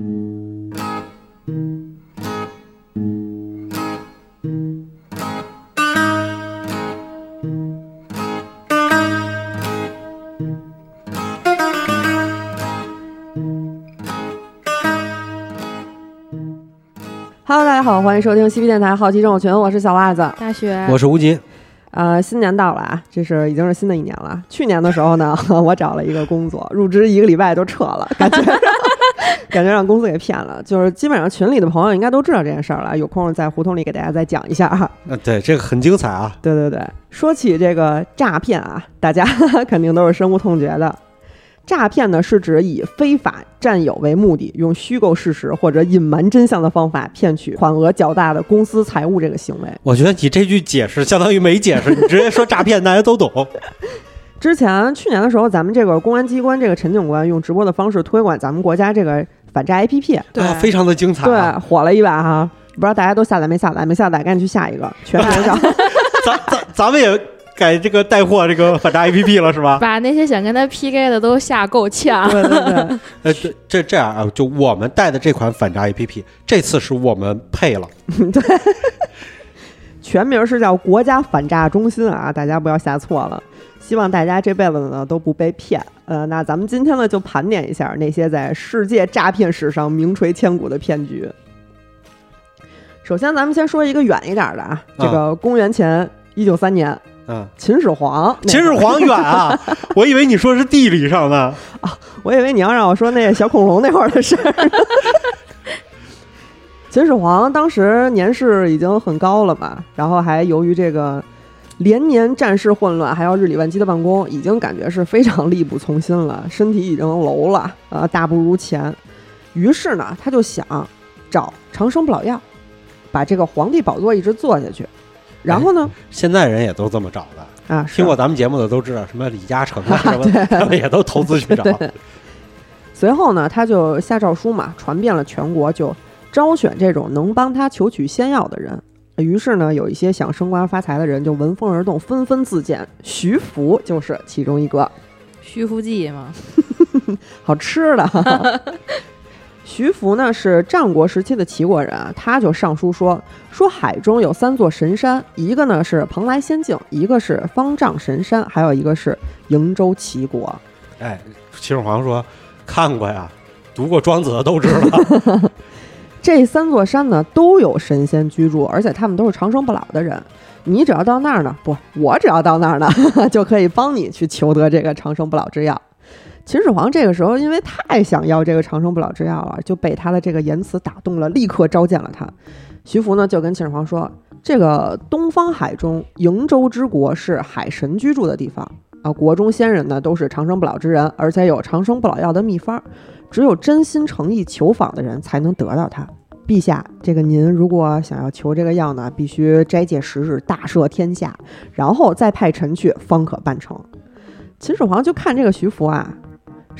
Hello，大家好，欢迎收听西皮电台好奇症友群，我是小袜子。大雪我是吴京，呃，新年到了啊，这是已经是新的一年了。去年的时候呢，我找了一个工作，入职一个礼拜就撤了，感觉 感觉让公司给骗了。就是基本上群里的朋友应该都知道这件事儿了，有空在胡同里给大家再讲一下哈。呃，对，这个很精彩啊。对对对，说起这个诈骗啊，大家 肯定都是深恶痛绝的。诈骗呢，是指以非法占有为目的，用虚构事实或者隐瞒真相的方法骗取款额较大的公司财物这个行为。我觉得你这句解释相当于没解释，你直接说诈骗，大家都懂。之前去年的时候，咱们这个公安机关这个陈警官用直播的方式推广咱们国家这个反诈 APP，对啊，非常的精彩、对啊。，火了一把哈。不知道大家都下载没下载？没下载赶紧去下一个，全民上。咱咱咱们也改这个带货这个反诈 APP 了是吧？把那些想跟他 PK 的都吓够呛。对对对，呃，这这这样啊，就我们带的这款反诈 APP，这次是我们配了。对全名是叫国家反诈中心啊，大家不要下错了。希望大家这辈子呢都不被骗。呃，那咱们今天呢就盘点一下那些在世界诈骗史上名垂千古的骗局。首先，咱们先说一个远一点的啊，这个公元前一九三年，嗯，秦始皇。秦始，皇远啊，我以为你说是地理上的啊。我以为你要让我说那个小恐龙那会儿的事儿呢。秦始皇当时年事已经很高了嘛，然后还由于这个连年战事混乱，还要日理万机的办公，已经感觉是非常力不从心了，身体已经楼了，呃，大不如前。于是呢，他就想找长生不老药，把这个皇帝宝座一直坐下去。然后呢，现在人也都这么找的，啊，听过咱们节目的都知道，什么李嘉诚啊 什么，他们也都投资去找。随后呢，他就下诏书嘛，传遍了全国，就招选这种能帮他求取仙药的人。于是呢，有一些想升官发财的人就闻风而动，纷纷自荐。徐福就是其中一个，徐福记嘛，好吃的。徐福呢是战国时期的齐国人啊，他就上书说说海中有三座神山，一个呢是蓬莱仙境，一个是方丈神山，还有一个是瀛洲齐国。哎，秦始皇说看过呀，读过庄子的都知道。这三座山呢都有神仙居住，而且他们都是长生不老的人。你只要到那儿呢，不，我只要到那儿呢，就可以帮你去求得这个长生不老之药。秦始皇这个时候因为太想要这个长生不老之药了，就被他的这个言辞打动了，立刻召见了他。徐福呢就跟秦始皇说：“这个东方海中瀛洲之国是海神居住的地方啊，国中仙人呢都是长生不老之人，而且有长生不老药的秘方。”只有真心诚意求访的人才能得到它。陛下，这个您如果想要求这个药呢，必须斋戒十日，大赦天下，然后再派臣去，方可办成。秦始皇就看这个徐福啊，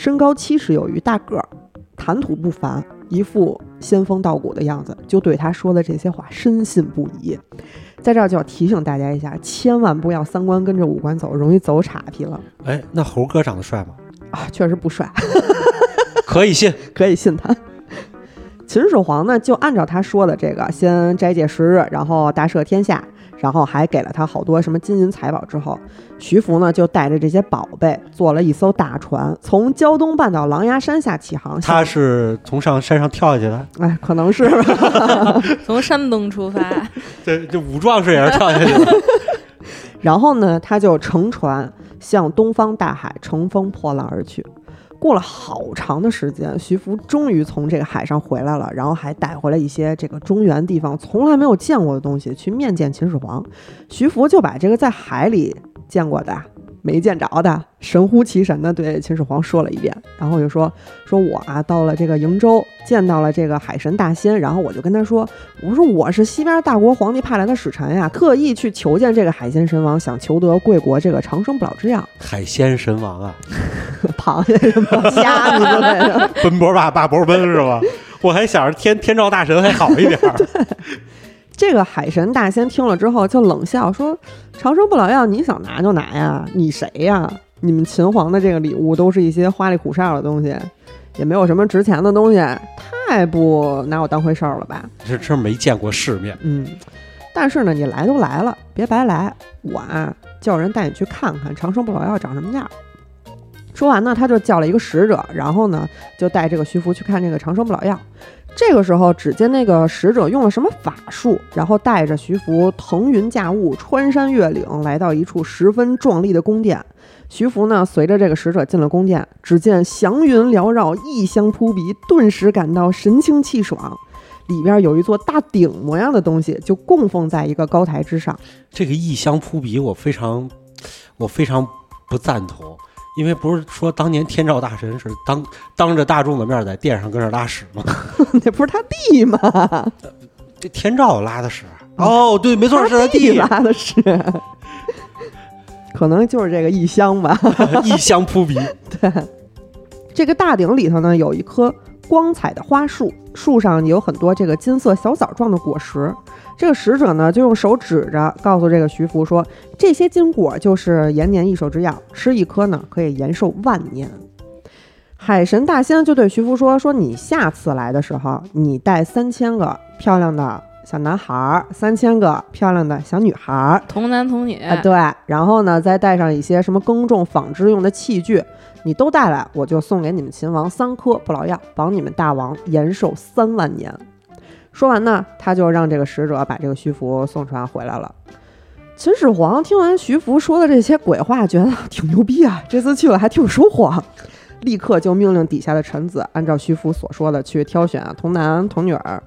身高七尺有余，大个儿，谈吐不凡，一副仙风道骨的样子，就对他说的这些话深信不疑。在这儿就要提醒大家一下，千万不要三观跟着五官走，容易走岔劈了哎，那猴哥长得帅吗？啊！确实不帅。可以信。可以信他。秦始皇呢，就按照他说的这个，先斋戒十日，然后大赦天下，然后还给了他好多什么金银财宝。之后，徐福呢就带着这些宝贝，坐了一艘大船，从胶东半岛狼牙山下起航。他是从上山上跳下去的，哎，可能是吧。从山东出发，这这武壮士也是跳下去的。然后呢，他就乘船向东方大海乘风破浪而去。过了好长的时间，徐福终于从这个海上回来了，然后还带回来一些这个中原地方从来没有见过的东西去面见秦始皇。徐福就把这个在海里见过的、没见着的，神乎其神的对秦始皇说了一遍，然后就说说我啊到了这个瀛洲，见到了这个海神大仙，然后我就跟他说，我说我是西边大国皇帝派来的使臣呀，特意去求见这个海鲜神王，想求得贵国这个长生不老之药。海鲜神王啊，螃蟹什么虾子之类的。奔波吧霸波奔是吧？我还想着天天照大神还好一点儿。这个海神大仙听了之后就冷笑说：“长生不老药你想拿就拿呀，你谁呀？你们秦皇的这个礼物都是一些花里胡哨的东西，也没有什么值钱的东西，太不拿我当回事儿了吧？这真没见过世面。嗯，但是呢，你来都来了，别白来。我啊，叫人带你去看看长生不老药长什么样。说完呢，他就叫了一个使者，然后呢，就带这个徐福去看这个长生不老药。这个时候，只见那个使者用了什么法术，然后带着徐福腾云驾雾，穿山越岭，来到一处十分壮丽的宫殿。徐福呢，随着这个使者进了宫殿，只见祥云缭绕，异香扑鼻，顿时感到神清气爽。里边有一座大鼎模样的东西，就供奉在一个高台之上。这个异香扑鼻，我非常，我非常不赞同，因为不是说当年天照大神是当当着大众的面在殿上跟这拉屎吗？那不是他弟吗？这天照拉的屎。哦，对，没错，是他弟拉的屎。可能就是这个异香吧，异香扑鼻。对，这个大鼎里头呢，有一棵光彩的花树，树上有很多这个金色小枣状的果实。这个使者呢，就用手指着，告诉这个徐福说：“这些金果就是延年益寿之药，吃一颗呢，可以延寿万年。”海神大仙就对徐福说：“说你下次来的时候，你带三千个漂亮的。”小男孩儿三千个漂亮的小女孩儿，童男童女啊，对，然后呢，再带上一些什么耕种纺织用的器具，你都带来，我就送给你们秦王三颗不老药，保你们大王延寿三万年。说完呢，他就让这个使者把这个徐福送船回来了。秦始皇听完徐福说的这些鬼话，觉得挺牛逼啊，这次去了还挺有收获，立刻就命令底下的臣子按照徐福所说的去挑选童男童女儿。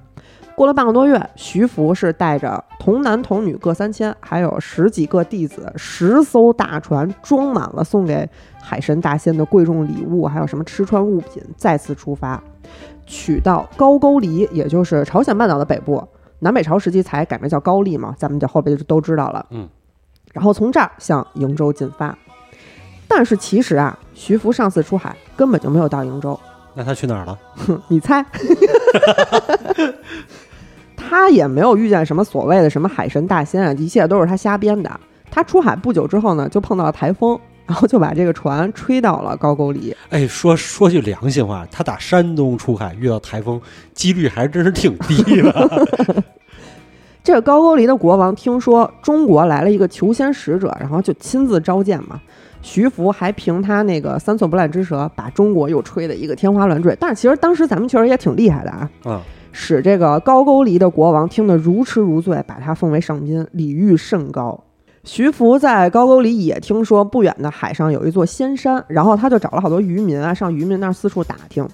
过了半个多月，徐福是带着童男童女各三千，还有十几个弟子，十艘大船装满了送给海神大仙的贵重礼物，还有什么吃穿物品，再次出发，取到高句丽，也就是朝鲜半岛的北部。南北朝时期才改名叫高丽嘛，咱们就后边就都知道了。嗯，然后从这儿向瀛州进发。但是其实啊，徐福上次出海根本就没有到瀛州。那他去哪儿了？哼，你猜。他也没有遇见什么所谓的什么海神大仙啊，一切都是他瞎编的。他出海不久之后呢，就碰到了台风，然后就把这个船吹到了高句丽。哎，说说句良心话，他打山东出海遇到台风，几率还真是挺低的。这个高句丽的国王听说中国来了一个求仙使者，然后就亲自召见嘛。徐福还凭他那个三寸不烂之舌，把中国又吹得一个天花乱坠。但是其实当时咱们确实也挺厉害的啊。嗯。使这个高句丽的国王听得如痴如醉，把他奉为上宾，礼遇甚高。徐福在高沟里也听说不远的海上有一座仙山，然后他就找了好多渔民啊，上渔民那儿四处打听，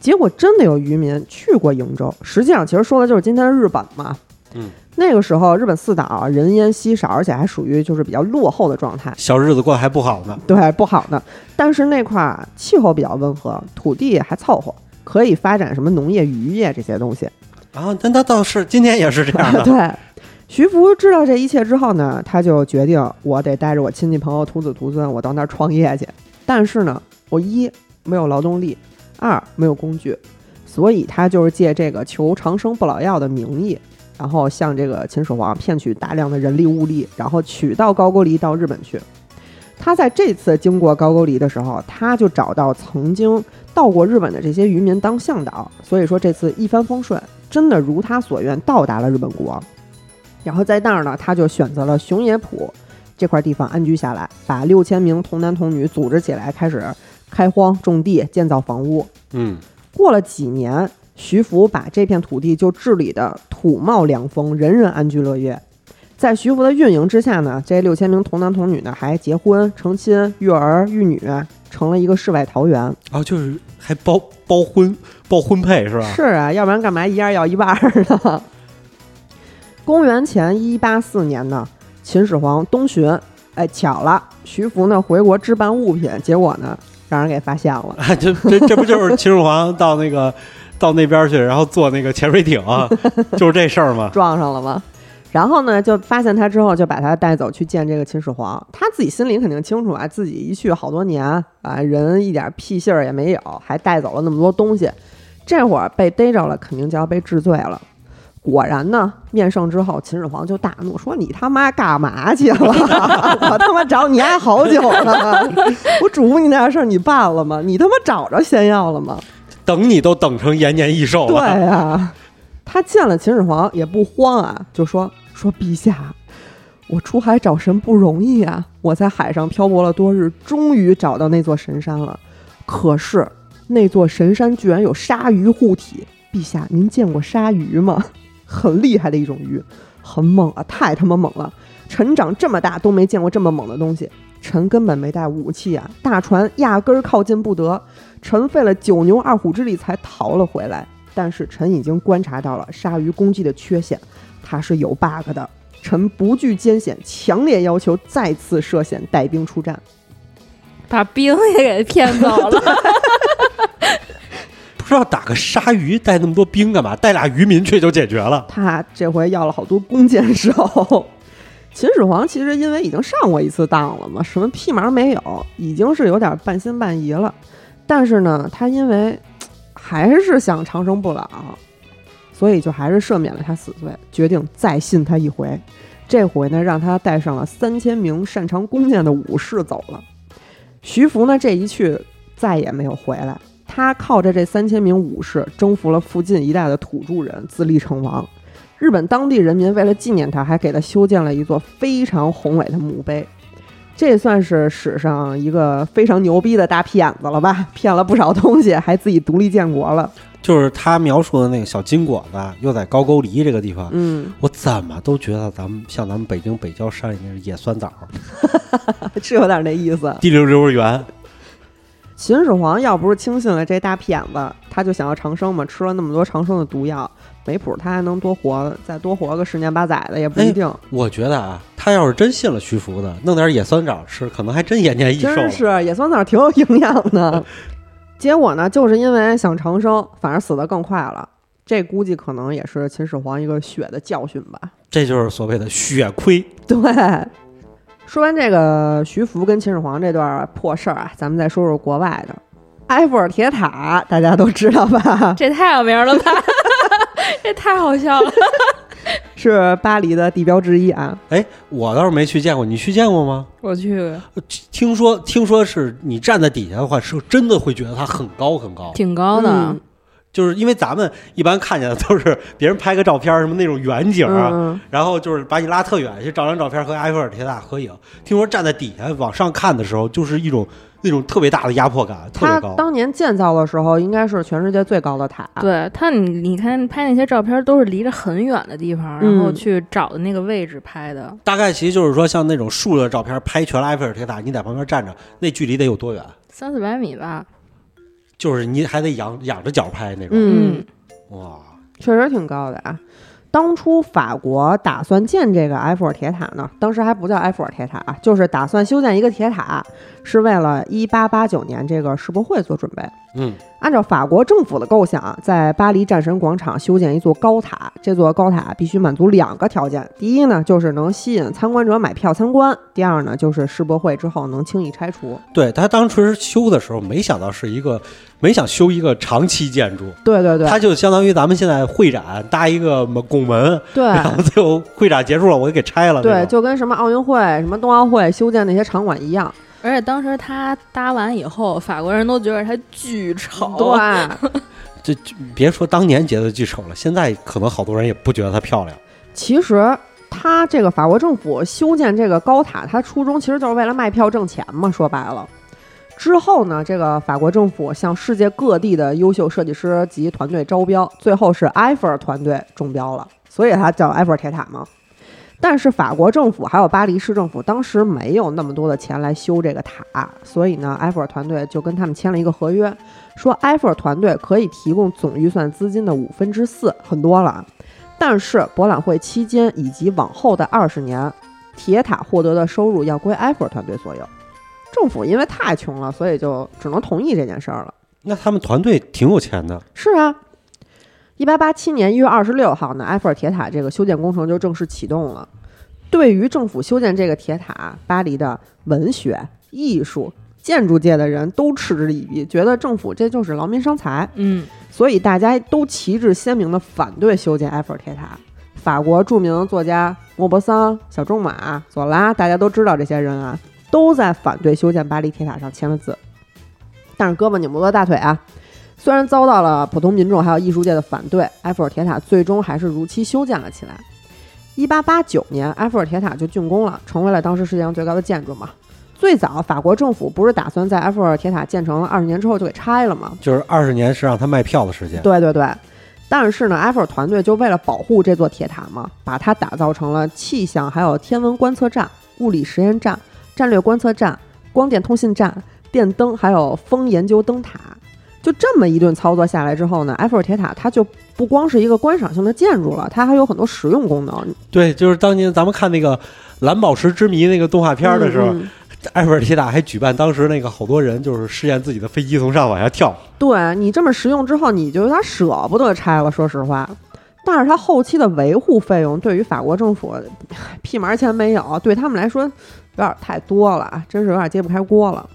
结果真的有渔民去过瀛洲。实际上，其实说的就是今天的日本嘛。嗯，那个时候日本四岛人烟稀少，而且还属于就是比较落后的状态，小日子过得还不好呢。对，不好呢。但是那块儿气候比较温和，土地还凑合。可以发展什么农业、渔业这些东西啊？但那倒是今天也是这样的。对，徐福知道这一切之后呢，他就决定我得带着我亲戚朋友、徒子徒孙，我到那儿创业去。但是呢，我一没有劳动力，二没有工具，所以他就是借这个求长生不老药的名义，然后向这个秦始皇骗取大量的人力物力，然后取到高句丽到日本去。他在这次经过高句丽的时候，他就找到曾经到过日本的这些渔民当向导，所以说这次一帆风顺，真的如他所愿到达了日本国。然后在那儿呢，他就选择了熊野浦这块地方安居下来，把六千名童男童女组织起来，开始开荒种地、建造房屋。嗯，过了几年，徐福把这片土地就治理的土茂凉丰，人人安居乐业。在徐福的运营之下呢，这六千名童男童女呢还结婚成亲、育儿育女，成了一个世外桃源。哦，就是还包包婚、包婚配是吧？是啊，要不然干嘛一样要一半呢？公元前一八四年呢，秦始皇东巡，哎，巧了，徐福呢回国置办物品，结果呢让人给发现了。这这这不就是秦始皇到那个到那边去，然后坐那个潜水艇，就是这事儿吗？撞上了吗？然后呢，就发现他之后，就把他带走去见这个秦始皇。他自己心里肯定清楚啊，自己一去好多年啊，人一点屁信儿也没有，还带走了那么多东西。这会儿被逮着了，肯定就要被治罪了。果然呢，面圣之后，秦始皇就大怒，说：“你他妈干嘛去了？我他妈找你还好久了，我嘱咐你那点事儿你办了吗？你他妈找着仙药了吗？”等你都等成延年益寿了对了。呀、他见了秦始皇也不慌啊，就说说陛下，我出海找神不容易啊，我在海上漂泊了多日，终于找到那座神山了。可是那座神山居然有鲨鱼护体，陛下您见过鲨鱼吗？很厉害的一种鱼，很猛啊，太他妈猛了！臣长这么大都没见过这么猛的东西，臣根本没带武器啊，大船压根儿靠近不得，臣费了九牛二虎之力才逃了回来。但是臣已经观察到了鲨鱼攻击的缺陷，它是有 bug 的。臣不惧艰险，强烈要求再次涉险带兵出战。把兵也给骗走了。不知道打个鲨鱼带那么多兵干嘛？带俩渔民去就解决了。他这回要了好多弓箭手。秦始皇其实因为已经上过一次当了嘛，什么屁毛没有，已经是有点半信半疑了。但是呢，他因为还是想长生不老，所以就还是赦免了他死罪，决定再信他一回。这回呢，让他带上了三千名擅长弓箭的武士走了。徐福呢，这一去再也没有回来。他靠着这三千名武士征服了附近一带的土著人，自立成王。日本当地人民为了纪念他，还给他修建了一座非常宏伟的墓碑。这算是史上一个非常牛逼的大骗子了吧？骗了不少东西，还自己独立建国了。就是他描述的那个小金果子，又在高句丽这个地方，嗯，我怎么都觉得咱们像咱们北京北郊山里面的野酸枣，是有点那意思。滴溜溜圆。秦始皇要不是轻信了这大骗子，他就想要长生嘛，吃了那么多长生的毒药，没谱他还能多活，再多活个十年八载的也不一定。我觉得啊，他要是真信了徐福的，弄点野酸枣吃，可能还真延年益寿。真是野酸枣挺有营养的。结果呢，就是因为想长生，反而死得更快了。这估计可能也是秦始皇一个血的教训吧。这就是所谓的血亏。对，说完这个徐福跟秦始皇这段破事儿啊，咱们再说说国外的埃菲尔铁塔，大家都知道吧？这太有名了吧？这太好笑了。是巴黎的地标之一啊。哎，我倒是没去见过，你去见过吗？我去，听说听说是你站在底下的话，是真的会觉得它很高很高，挺高的。嗯就是因为咱们一般看见的都是 别人拍个照片，什么那种远景啊，嗯，然后就是把你拉特远去照张照片和埃菲尔铁塔合影。听说站在底下往上看的时候，就是一种那种特别大的压迫感，特别它高。当年建造的时候，应该是全世界最高的塔。对它，你你看拍那些照片都是离着很远的地方，然后嗯去找的那个位置拍的。大概其实就是说，像那种竖着照片拍全了埃菲尔铁塔，你在旁边站着，那距离得有多远？三四百米吧，就是你还得仰仰着脚拍那种。嗯，哇，确实挺高的啊。当初法国打算建这个埃菲尔铁塔呢，当时还不叫埃菲尔铁塔啊，就是打算修建一个铁塔，是为了一八八九年这个世博会做准备。嗯，按照法国政府的构想，在巴黎战神广场修建一座高塔。这座高塔必须满足两个条件：第一呢，就是能吸引参观者买票参观；第二呢，就是世博会之后能轻易拆除。对他当时修的时候，没想到是一个，没想修一个长期建筑，对对对，它就相当于咱们现在会展搭一个门拱门，对然后最后会展结束了，我给给拆了。对，就跟什么奥运会、什么冬奥会修建那些场馆一样。而且当时他搭完以后，法国人都觉得他巨丑。对，这这别说当年觉得巨丑了，现在可能好多人也不觉得她漂亮。其实他这个法国政府修建这个高塔，他初衷其实就是为了卖票挣钱嘛。说白了，之后呢，这个法国政府向世界各地的优秀设计师及团队招标，最后是埃菲尔团队中标了，所以它叫埃菲尔铁塔嘛。但是法国政府还有巴黎市政府当时没有那么多的钱来修这个塔，所以呢，埃菲尔团队就跟他们签了一个合约，说埃菲尔团队可以提供总预算资金的五分之四，很多了啊。但是博览会期间以及往后的二十年，铁塔获得的收入要归埃菲尔团队所有。政府因为太穷了，所以就只能同意这件事儿了。那他们团队挺有钱的，是啊，一八八七年一月二十六号呢，埃菲尔铁塔这个修建工程就正式启动了。对于政府修建这个铁塔，巴黎的文学、艺术、建筑界的人都嗤之以鼻，觉得政府这就是劳民伤财。嗯，所以大家都旗帜鲜明地反对修建埃菲尔铁塔。法国著名作家莫泊桑、小仲马、左拉，大家都知道这些人啊，都在反对修建巴黎铁塔上签了字。但是胳膊拧不过大腿啊，虽然遭到了普通民众还有艺术界的反对，埃菲尔铁塔最终还是如期修建了起来。一八八九年，埃菲尔铁塔就竣工了，成为了当时世界上最高的建筑嘛。最早，法国政府不是打算在埃菲尔铁塔建成了二十年之后就给拆了吗？就是二十年是让他卖票的时间。对对对。但是呢，埃菲尔团队就为了保护这座铁塔嘛，把它打造成了气象还有天文观测站、物理实验站、战略观测站、光电通信站、电灯还有风研究灯塔。就这么一顿操作下来之后呢，埃菲尔铁塔它就不光是一个观赏性的建筑了，它还有很多实用功能。对，就是当年咱们看那个《蓝宝石之谜》那个动画片的时候，嗯埃菲尔铁塔还举办当时那个好多人就是试验自己的飞机从上往下跳。对你这么实用之后，你就有点舍不得拆了，说实话。但是它后期的维护费用对于法国政府屁毛钱没有，对他们来说有点太多了啊，真是有点揭不开锅了。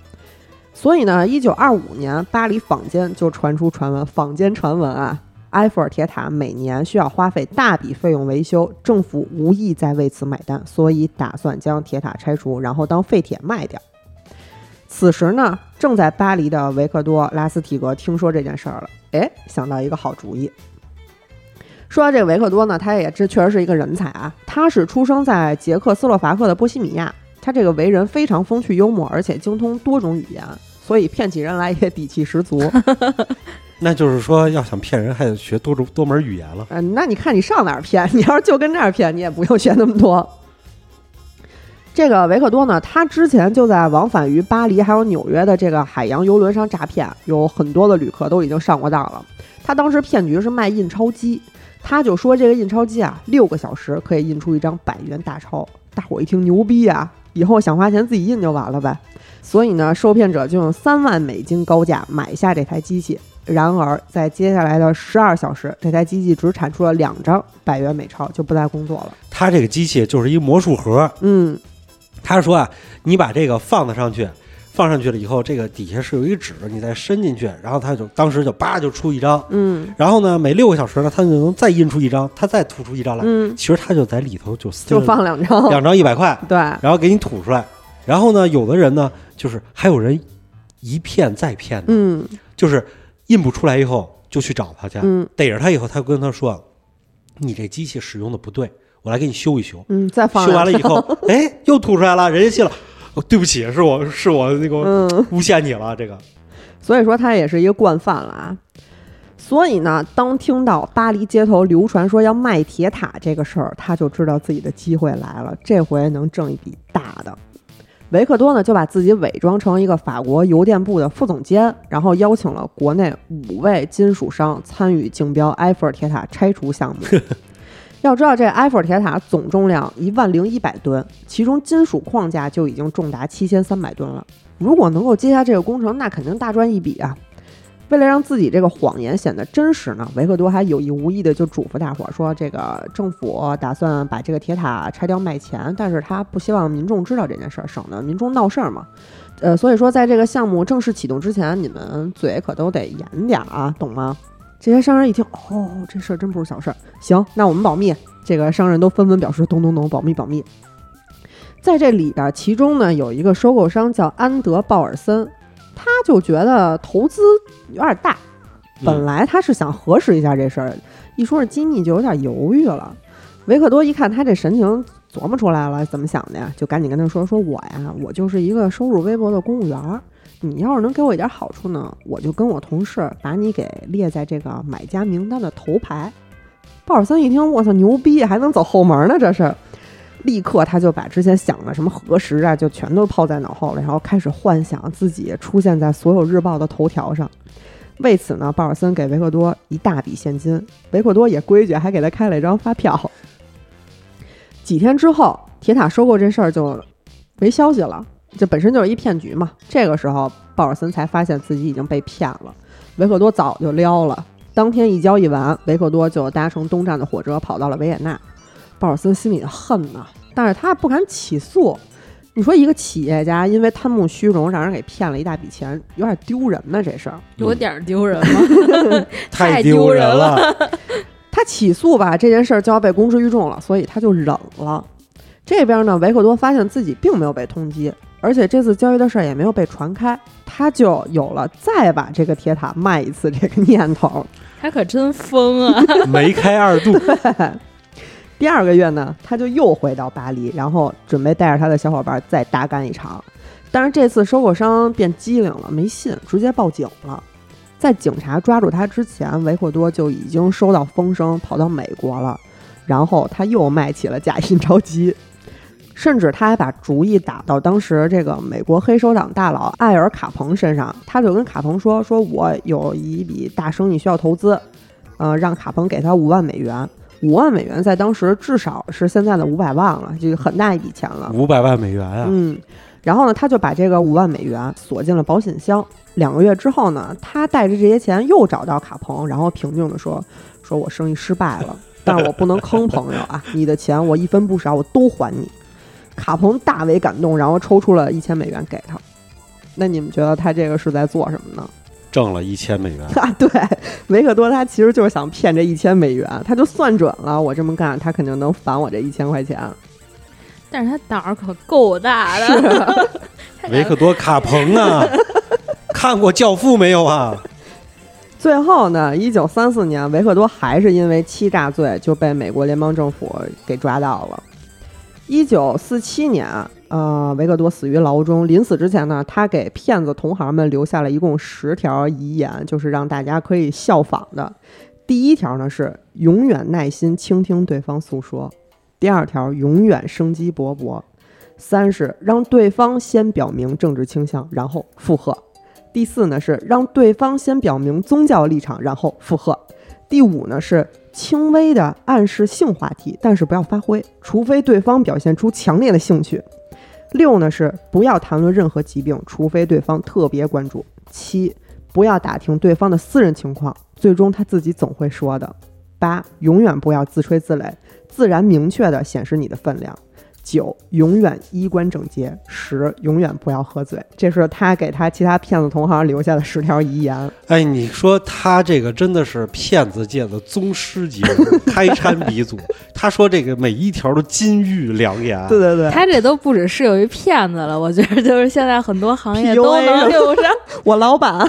所以呢，一九二五年，巴黎坊间就传出传闻，坊间传闻啊，埃菲尔铁塔每年需要花费大笔费用维修，政府无意再为此买单，所以打算将铁塔拆除，然后当废铁卖掉。此时呢，正在巴黎的维克多·拉斯提格听说这件事儿了，哎，想到一个好主意。说到这个维克多呢，他也这确实是一个人才啊。他是出生在捷克斯洛伐克的波西米亚，他这个为人非常风趣幽默，而且精通多种语言，所以骗起人来也底气十足。那就是说，要想骗人，还得学多种多门语言了。嗯，那你看你上哪儿骗？你要是就跟这儿骗，你也不用学那么多。这个维克多呢，他之前就在往返于巴黎还有纽约的这个海洋游轮上诈骗，有很多的旅客都已经上过当了。他当时骗局是卖印钞机，他就说这个印钞机啊，六个小时可以印出一张百元大钞。大伙儿一听牛逼啊，以后想花钱自己印就完了呗。所以呢，受骗者就用三万美金高价买下这台机器。然而，在接下来的十二小时，这台机器只产出了两张百元美钞，就不再工作了。他这个机器就是一魔术盒，嗯他说啊，你把这个放得上去，放上去了以后，这个底下是有一个纸，你再伸进去，然后他就当时就叭就出一张，嗯然后呢，每六个小时呢，他就能再印出一张，他再吐出一张来。嗯，其实他就在里头就塞就了放两张。两张一百块，对，然后给你吐出来。然后呢，有的人呢，就是还有人一骗再骗的，嗯就是印不出来以后就去找他去，嗯逮着他以后，他跟他说：“你这机器使用的不对，我来给你修一修。”嗯，再放修完了以后，哎，又吐出来了，人家信了。哦，对不起，是我是我那个嗯，诬陷你了，这个所以说他也是一个惯犯了啊。所以呢，当听到巴黎街头流传说要卖铁塔这个事儿，他就知道自己的机会来了，这回能挣一笔大的。维克多呢就把自己伪装成一个法国邮电部的副总监，然后邀请了国内五位金属商参与竞标埃菲尔铁塔拆除项目。要知道，这埃菲尔铁塔总重量一万零一百吨，其中金属框架就已经重达七千三百吨了。如果能够接下这个工程，那肯定大赚一笔啊！为了让自己这个谎言显得真实呢，维克多还有意无意的就嘱咐大伙儿说，这个政府打算把这个铁塔拆掉卖钱，但是他不希望民众知道这件事儿，省得民众闹事儿嘛。呃，所以说在这个项目正式启动之前，你们嘴可都得严点儿啊，懂吗？这些商人一听，哦，这事儿真不是小事儿，行，那我们保密。这个商人都纷纷表示，懂懂懂，保密保密。在这里边儿，其中呢有一个收购商叫安德鲍尔森，他就觉得投资有点大，本来他是想核实一下这事儿，一说是机密就有点犹豫了。维克多一看他这神情，琢磨出来了，怎么想的呀？就赶紧跟他说：“说我呀，我就是一个收入微薄的公务员，你要是能给我一点好处呢，我就跟我同事把你给列在这个买家名单的头牌。”鲍尔森一听，我操，牛逼，还能走后门呢，这是。立刻他就把之前想的什么核实啊，就全都抛在脑后了，然后开始幻想自己出现在所有日报的头条上。为此呢，鲍尔森给维克多一大笔现金，维克多也规矩，还给他开了一张发票。几天之后，铁塔收购这事儿就没消息了，这本身就是一骗局嘛。这个时候，鲍尔森才发现自己已经被骗了，维克多早就撩了。当天一交易完，维克多就搭乘东站的火车跑到了维也纳。鲍尔森心里恨呐，但是他不敢起诉。你说一个企业家因为贪慕虚荣，让人给骗了一大笔钱，有点丢人呢。这事儿，有点丢人吗？太丢丢人了。他起诉吧，这件事儿就要被公之于众了，所以他就忍了。这边呢，维克多发现自己并没有被通缉，而且这次交易的事儿也没有被传开，他就有了再把这个铁塔卖一次这个念头。他可真疯啊！梅开二度，第二个月呢，他就又回到巴黎，然后准备带着他的小伙伴再大干一场。但是这次收购商变机灵了，没信，直接报警了。在警察抓住他之前，维克多就已经收到风声，跑到美国了。然后他又卖起了假印钞机，甚至他还把主意打到当时这个美国黑手党大佬艾尔卡彭身上。他就跟卡彭说：“说我有一笔大生意需要投资，呃，让卡彭给他五万美元。五万美元在当时至少是现在的五百万了，就很大一笔钱了。五百万美元啊！嗯，然后呢，他就把这个五万美元锁进了保险箱。两个月之后呢，他带着这些钱又找到卡彭，然后平静地说：说我生意失败了。”但是我不能坑朋友啊！你的钱我一分不少，我都还你。卡彭大为感动，然后抽出了一千美元给他。那你们觉得他这个是在做什么呢？挣了一千美元 啊！对，维克多他其实就是想骗这一千美元，他就算准了我这么干，他肯定能返我这一千块钱。但是他胆儿可够大的，维克多卡彭啊！看过《教父》没有啊？最后呢，一九三四年，维克多还是因为欺诈罪就被美国联邦政府给抓到了。一九四七年，呃，维克多死于牢中。临死之前呢，他给骗子同行们留下了一共十条遗言，就是让大家可以效仿的。第一条呢是永远耐心倾听对方诉说；第二条永远生机勃勃；三是让对方先表明政治倾向，然后附和。第四呢是让对方先表明宗教立场，然后附和。第五呢是轻微的暗示性话题，但是不要发挥，除非对方表现出强烈的兴趣。六呢是不要谈论任何疾病，除非对方特别关注。七，不要打听对方的私人情况，最终他自己总会说的。八，永远不要自吹自擂，自然明确的显示你的分量。九，永远衣冠整洁；十，永远不要喝醉。这是他给他其他骗子同行留下的十条遗言。哎，你说他这个真的是骗子界的宗师级人，开山鼻祖。他说这个每一条都金玉良言。对对对，他这都不只是有一骗子了，我觉得就是现在很多行业都能用上。我老板，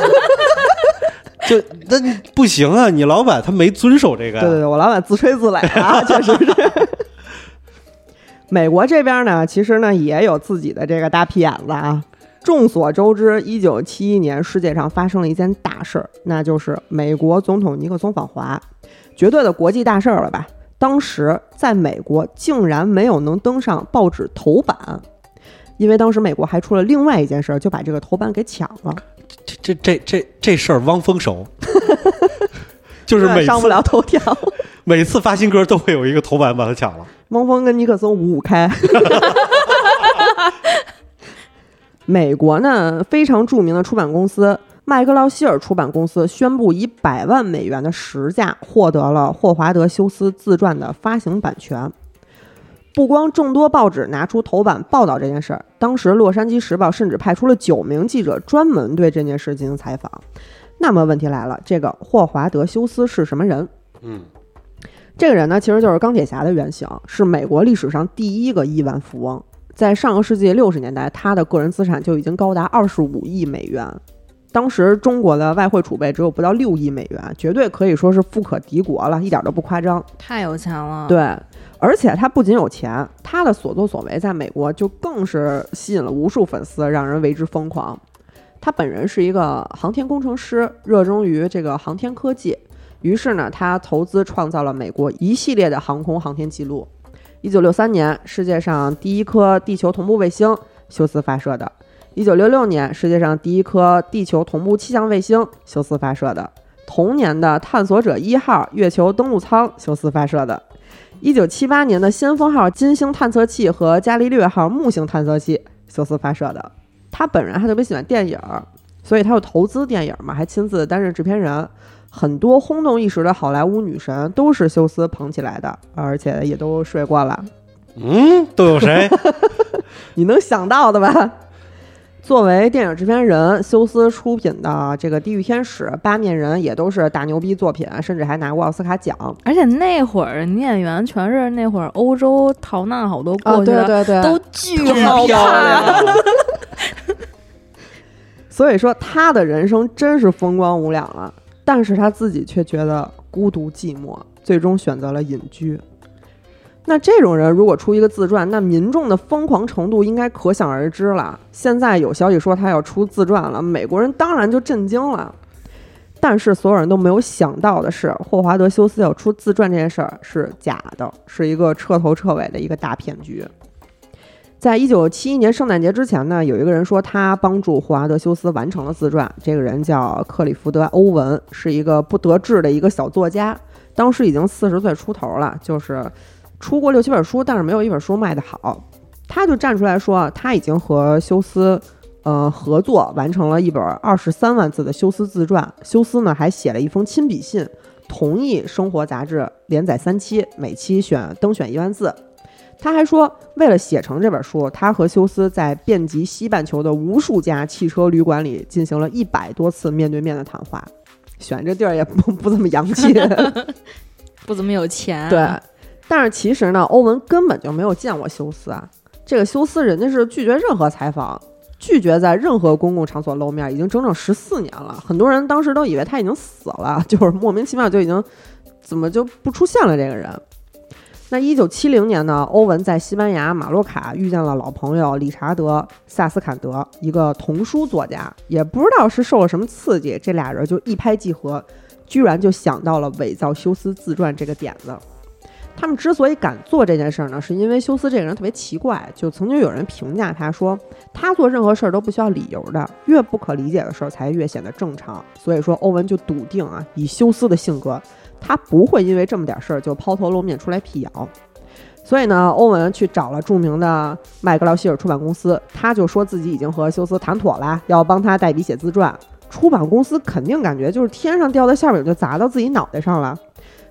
就那不行啊！你老板他没遵守这个。对对对，我老板自吹自擂啊，确实是。美国这边呢，其实呢也有自己的这个大屁眼子啊。众所周知，一九七一年世界上发生了一件大事儿，那就是美国总统尼克松访华，绝对的国际大事儿了吧？当时在美国竟然没有能登上报纸头版，因为当时美国还出了另外一件事儿，就把这个头版给抢了。这这这这这事儿汪峰熟，就是每上不了头条，每次发新歌都会有一个头版把他抢了。汪峰跟尼克松五五开。美国呢，非常著名的出版公司麦克劳希尔出版公司宣布以百万美元的实价获得了霍华德·休斯自传的发行版权。不光众多报纸拿出头版报道这件事儿，当时《洛杉矶时报》甚至派出了九名记者专门对这件事进行采访。那么问题来了，这个霍华德·休斯是什么人？嗯。这个人呢，其实就是钢铁侠的原型，是美国历史上第一个亿万富翁。在上个世纪六十年代，他的个人资产就已经高达二十五亿美元。当时中国的外汇储备只有不到六亿美元，绝对可以说是富可敌国了，一点都不夸张。太有钱了。对，而且他不仅有钱，他的所作所为在美国就更是吸引了无数粉丝，让人为之疯狂。他本人是一个航天工程师，热衷于这个航天科技。于是呢，他投资创造了美国一系列的航空航天记录。一九六三年，世界上第一颗地球同步卫星休斯发射的；一九六六年，世界上第一颗地球同步气象卫星休斯发射的；同年的探索者一号月球登陆舱休斯发射的；一九七八年的先锋号金星探测器和伽利略号木星探测器休斯发射的。他本人还特别喜欢电影，所以他又投资电影嘛，还亲自担任制片人。很多轰动一时的好莱坞女神都是休斯捧起来的，而且也都睡过了。嗯，都有谁？你能想到的吧？作为电影制片人，休斯出品的这个《地狱天使》《八面人》也都是大牛逼作品，甚至还拿过奥斯卡奖。而且那会儿女演员全是那会儿欧洲逃难好多过去的，对对对，都巨好看。所以说他的人生真是风光无两了，但是他自己却觉得孤独寂寞，最终选择了隐居。那这种人如果出一个自传，那民众的疯狂程度应该可想而知了。现在有消息说他要出自传了，美国人当然就震惊了。但是所有人都没有想到的是，霍华德·休斯要出自传这件事儿是假的，是一个彻头彻尾的一个大骗局。在一九七一年圣诞节之前呢，有一个人说他帮助霍华德·休斯完成了自传，这个人叫克里福德·欧文，是一个不得志的一个小作家，当时已经四十岁出头了，就是出过六七本书，但是没有一本书卖得好。他就站出来说，他已经和休斯。呃，合作完成了一本二十三万字的休斯自传。休斯呢，还写了一封亲笔信，同意《生活》杂志连载三期，每期选登选一万字。他还说，为了写成这本书，他和休斯在遍及西半球的无数家汽车旅馆里进行了一百多次面对面的谈话。选这地儿也不不怎么洋气，不怎么有钱。对，但是其实呢，欧文根本就没有见过休斯啊。这个休斯，人家是拒绝任何采访。拒绝在任何公共场所露面，已经整整十四年了。很多人当时都以为他已经死了，就是莫名其妙就已经怎么就不出现了这个人。那一九七零年呢，欧文在西班牙马洛卡遇见了老朋友理查德·萨斯坎德，一个童书作家，也不知道是受了什么刺激，这俩人就一拍即合，居然就想到了伪造休斯自传这个点子。他们之所以敢做这件事儿呢，是因为休斯这个人特别奇怪。就曾经有人评价他说，他做任何事儿都不需要理由的，越不可理解的事儿才越显得正常。所以说，欧文就笃定啊，以休斯的性格，他不会因为这么点事儿就抛头露面出来辟谣。所以呢，欧文去找了著名的麦格劳希尔出版公司，他就说自己已经和休斯谈妥了，要帮他代笔写自传。出版公司肯定感觉就是天上掉的馅饼就砸到自己脑袋上了。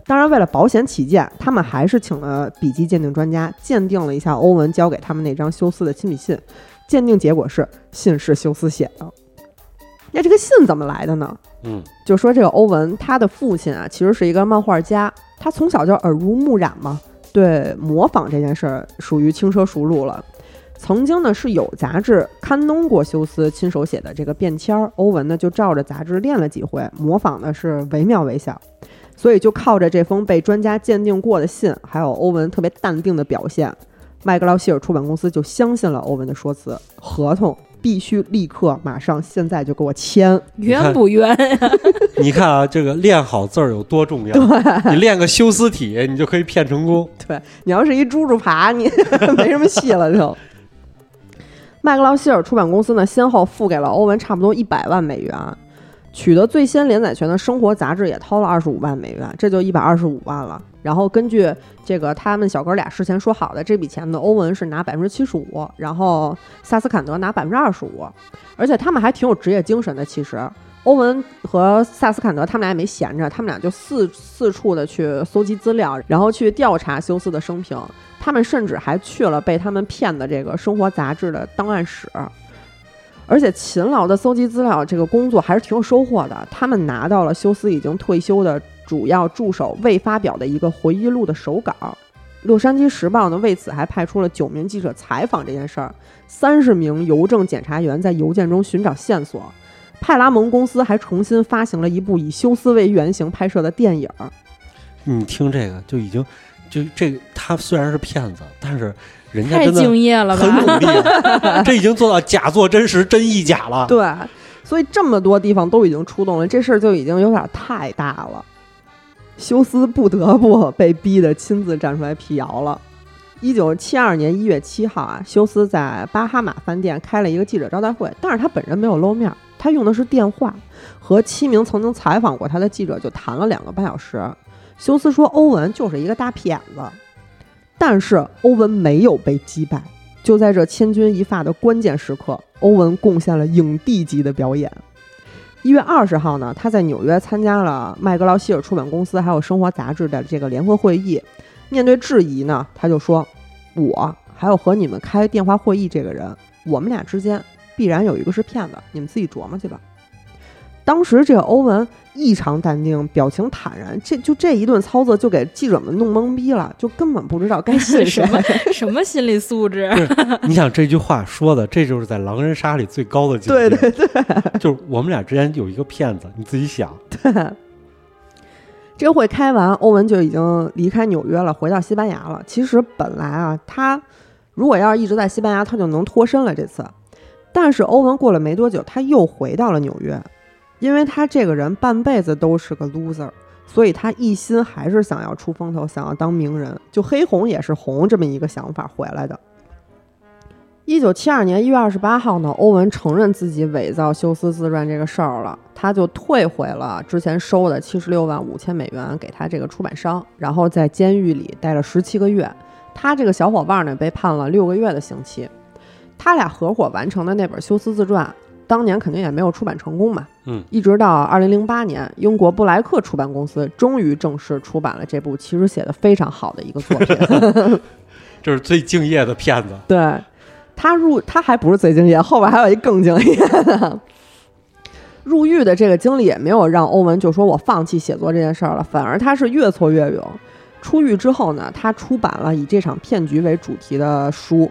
当然，为了保险起见，他们还是请了笔迹鉴定专家鉴定了一下欧文交给他们那张休斯的亲笔信。鉴定结果是信是休斯写的。那这个信怎么来的呢？嗯，就说这个欧文他的父亲啊，其实是一个漫画家，他从小就耳濡目染嘛，对模仿这件事儿属于轻车熟路了。曾经呢是有杂志刊登过休斯亲手写的这个便签儿，欧文呢就照着杂志练了几回，模仿的是惟妙惟肖。所以就靠着这封被专家鉴定过的信，还有欧文特别淡定的表现，麦格劳希尔出版公司就相信了欧文的说辞，合同必须立刻马上现在就给我签，冤不冤呀？你看啊，这个练好字儿有多重要？你练个修斯体，你就可以骗成功。对你要是一猪猪爬，你 没什么戏了就。麦格劳希尔出版公司呢，先后付给了欧文差不多一百万美元。取得最先连载权的生活杂志也掏了二十五万美元，这就一百二十五万了。然后根据这个他们小哥俩事前说好的，这笔钱呢，欧文是拿百分之七十五，然后萨斯坎德拿百分之二十五。而且他们还挺有职业精神的。其实欧文和萨斯坎德他们俩也没闲着，他们俩就四四处的去搜集资料，然后去调查休斯的生平。他们甚至还去了被他们骗的这个生活杂志的档案室。而且勤劳的搜集资料，这个工作还是挺有收获的。他们拿到了休斯已经退休的主要助手未发表的一个回忆录的手稿。洛杉矶时报呢为此还派出了九名记者采访这件事儿，三十名邮政检查员在邮件中寻找线索。派拉蒙公司还重新发行了一部以休斯为原型拍摄的电影。你听这个就已经，就这个他虽然是骗子，但是。人家太敬业了，很努力，这已经做到假作真实，真亦假了。对，所以这么多地方都已经出动了，这事儿就已经有点太大了。休斯不得不被逼得亲自站出来辟谣了。一九七二年一月七号啊，休斯在巴哈马饭店开了一个记者招待会，但是他本人没有露面，他用的是电话，和七名曾经采访过他的记者就谈了两个半小时。休斯说，欧文就是一个大骗子。但是欧文没有被击败，就在这千钧一发的关键时刻，欧文贡献了影帝级的表演。一月二十号呢，他在纽约参加了麦格劳希尔出版公司还有生活杂志的这个联合会议。面对质疑呢，他就说：“我还有和你们开电话会议这个人，我们俩之间必然有一个是骗子，你们自己琢磨去吧。”当时这个欧文异常淡定，表情坦然，这就这一顿操作就给记者们弄懵逼了，就根本不知道该信谁 什。么什么心理素质？你想这句话说的，这就是在狼人杀里最高的境界。对对对，就是我们俩之间有一个骗子，你自己想。对这会开完，欧文就已经离开纽约了，回到西班牙了。其实本来啊，他如果要是一直在西班牙，他就能脱身了这次。但是欧文过了没多久，他又回到了纽约，因为他这个人半辈子都是个 loser，所以他一心还是想要出风头，想要当名人，就黑红也是红这么一个想法回来的。一九七二年一月二十八号呢，欧文承认自己伪造休斯自传这个事儿了，他就退回了之前收的七十六万五千美元给他这个出版商，然后在监狱里待了十七个月。他这个小伙伴呢，被判了六个月的刑期。他俩合伙完成的那本休斯自传，当年肯定也没有出版成功嘛。嗯，一直到二零零八年，英国布莱克出版公司终于正式出版了这部其实写的非常好的一个作品。这是最敬业的骗子。对他入他还不是最敬业，后边还有一更敬业的。入狱的这个经历也没有让欧文就说我放弃写作这件事儿了，反而他是越挫越勇。出狱之后呢，他出版了以这场骗局为主题的书，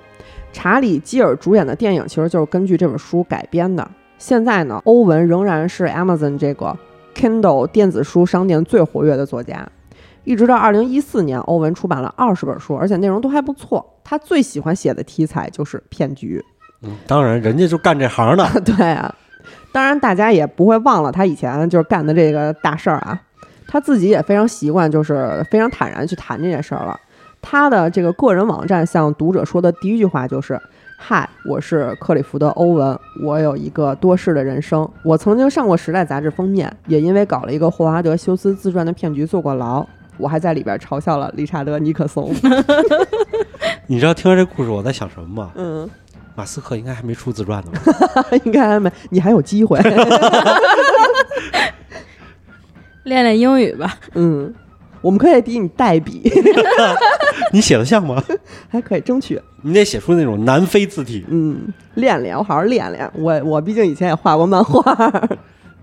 查理基尔主演的电影其实就是根据这本书改编的。现在呢，欧文仍然是 Amazon 这个 Kindle 电子书商店最活跃的作家。一直到二零一四年，欧文出版了二十本书，而且内容都还不错。他最喜欢写的题材就是骗局。嗯，当然人家就干这行的。对啊，当然大家也不会忘了他以前就是干的这个大事儿啊。他自己也非常习惯，就是非常坦然去谈这件事儿了。他的这个个人网站向读者说的第一句话就是：“嗨，我是克里福德·欧文，我有一个多事的人生。我曾经上过《时代》杂志封面，也因为搞了一个霍华德·休斯自传的骗局坐过牢。我还在里边嘲笑了理查德·尼克松。你知道听完这故事我在想什么吗？嗯，马斯克应该还没出自传呢吧？应该还没，你还有机会。练练英语吧。嗯，我们可以替你代笔，你写的像吗？还可以争取。你得写出那种南非字体。嗯，练练，我好好练练。我我毕竟以前也画过漫画。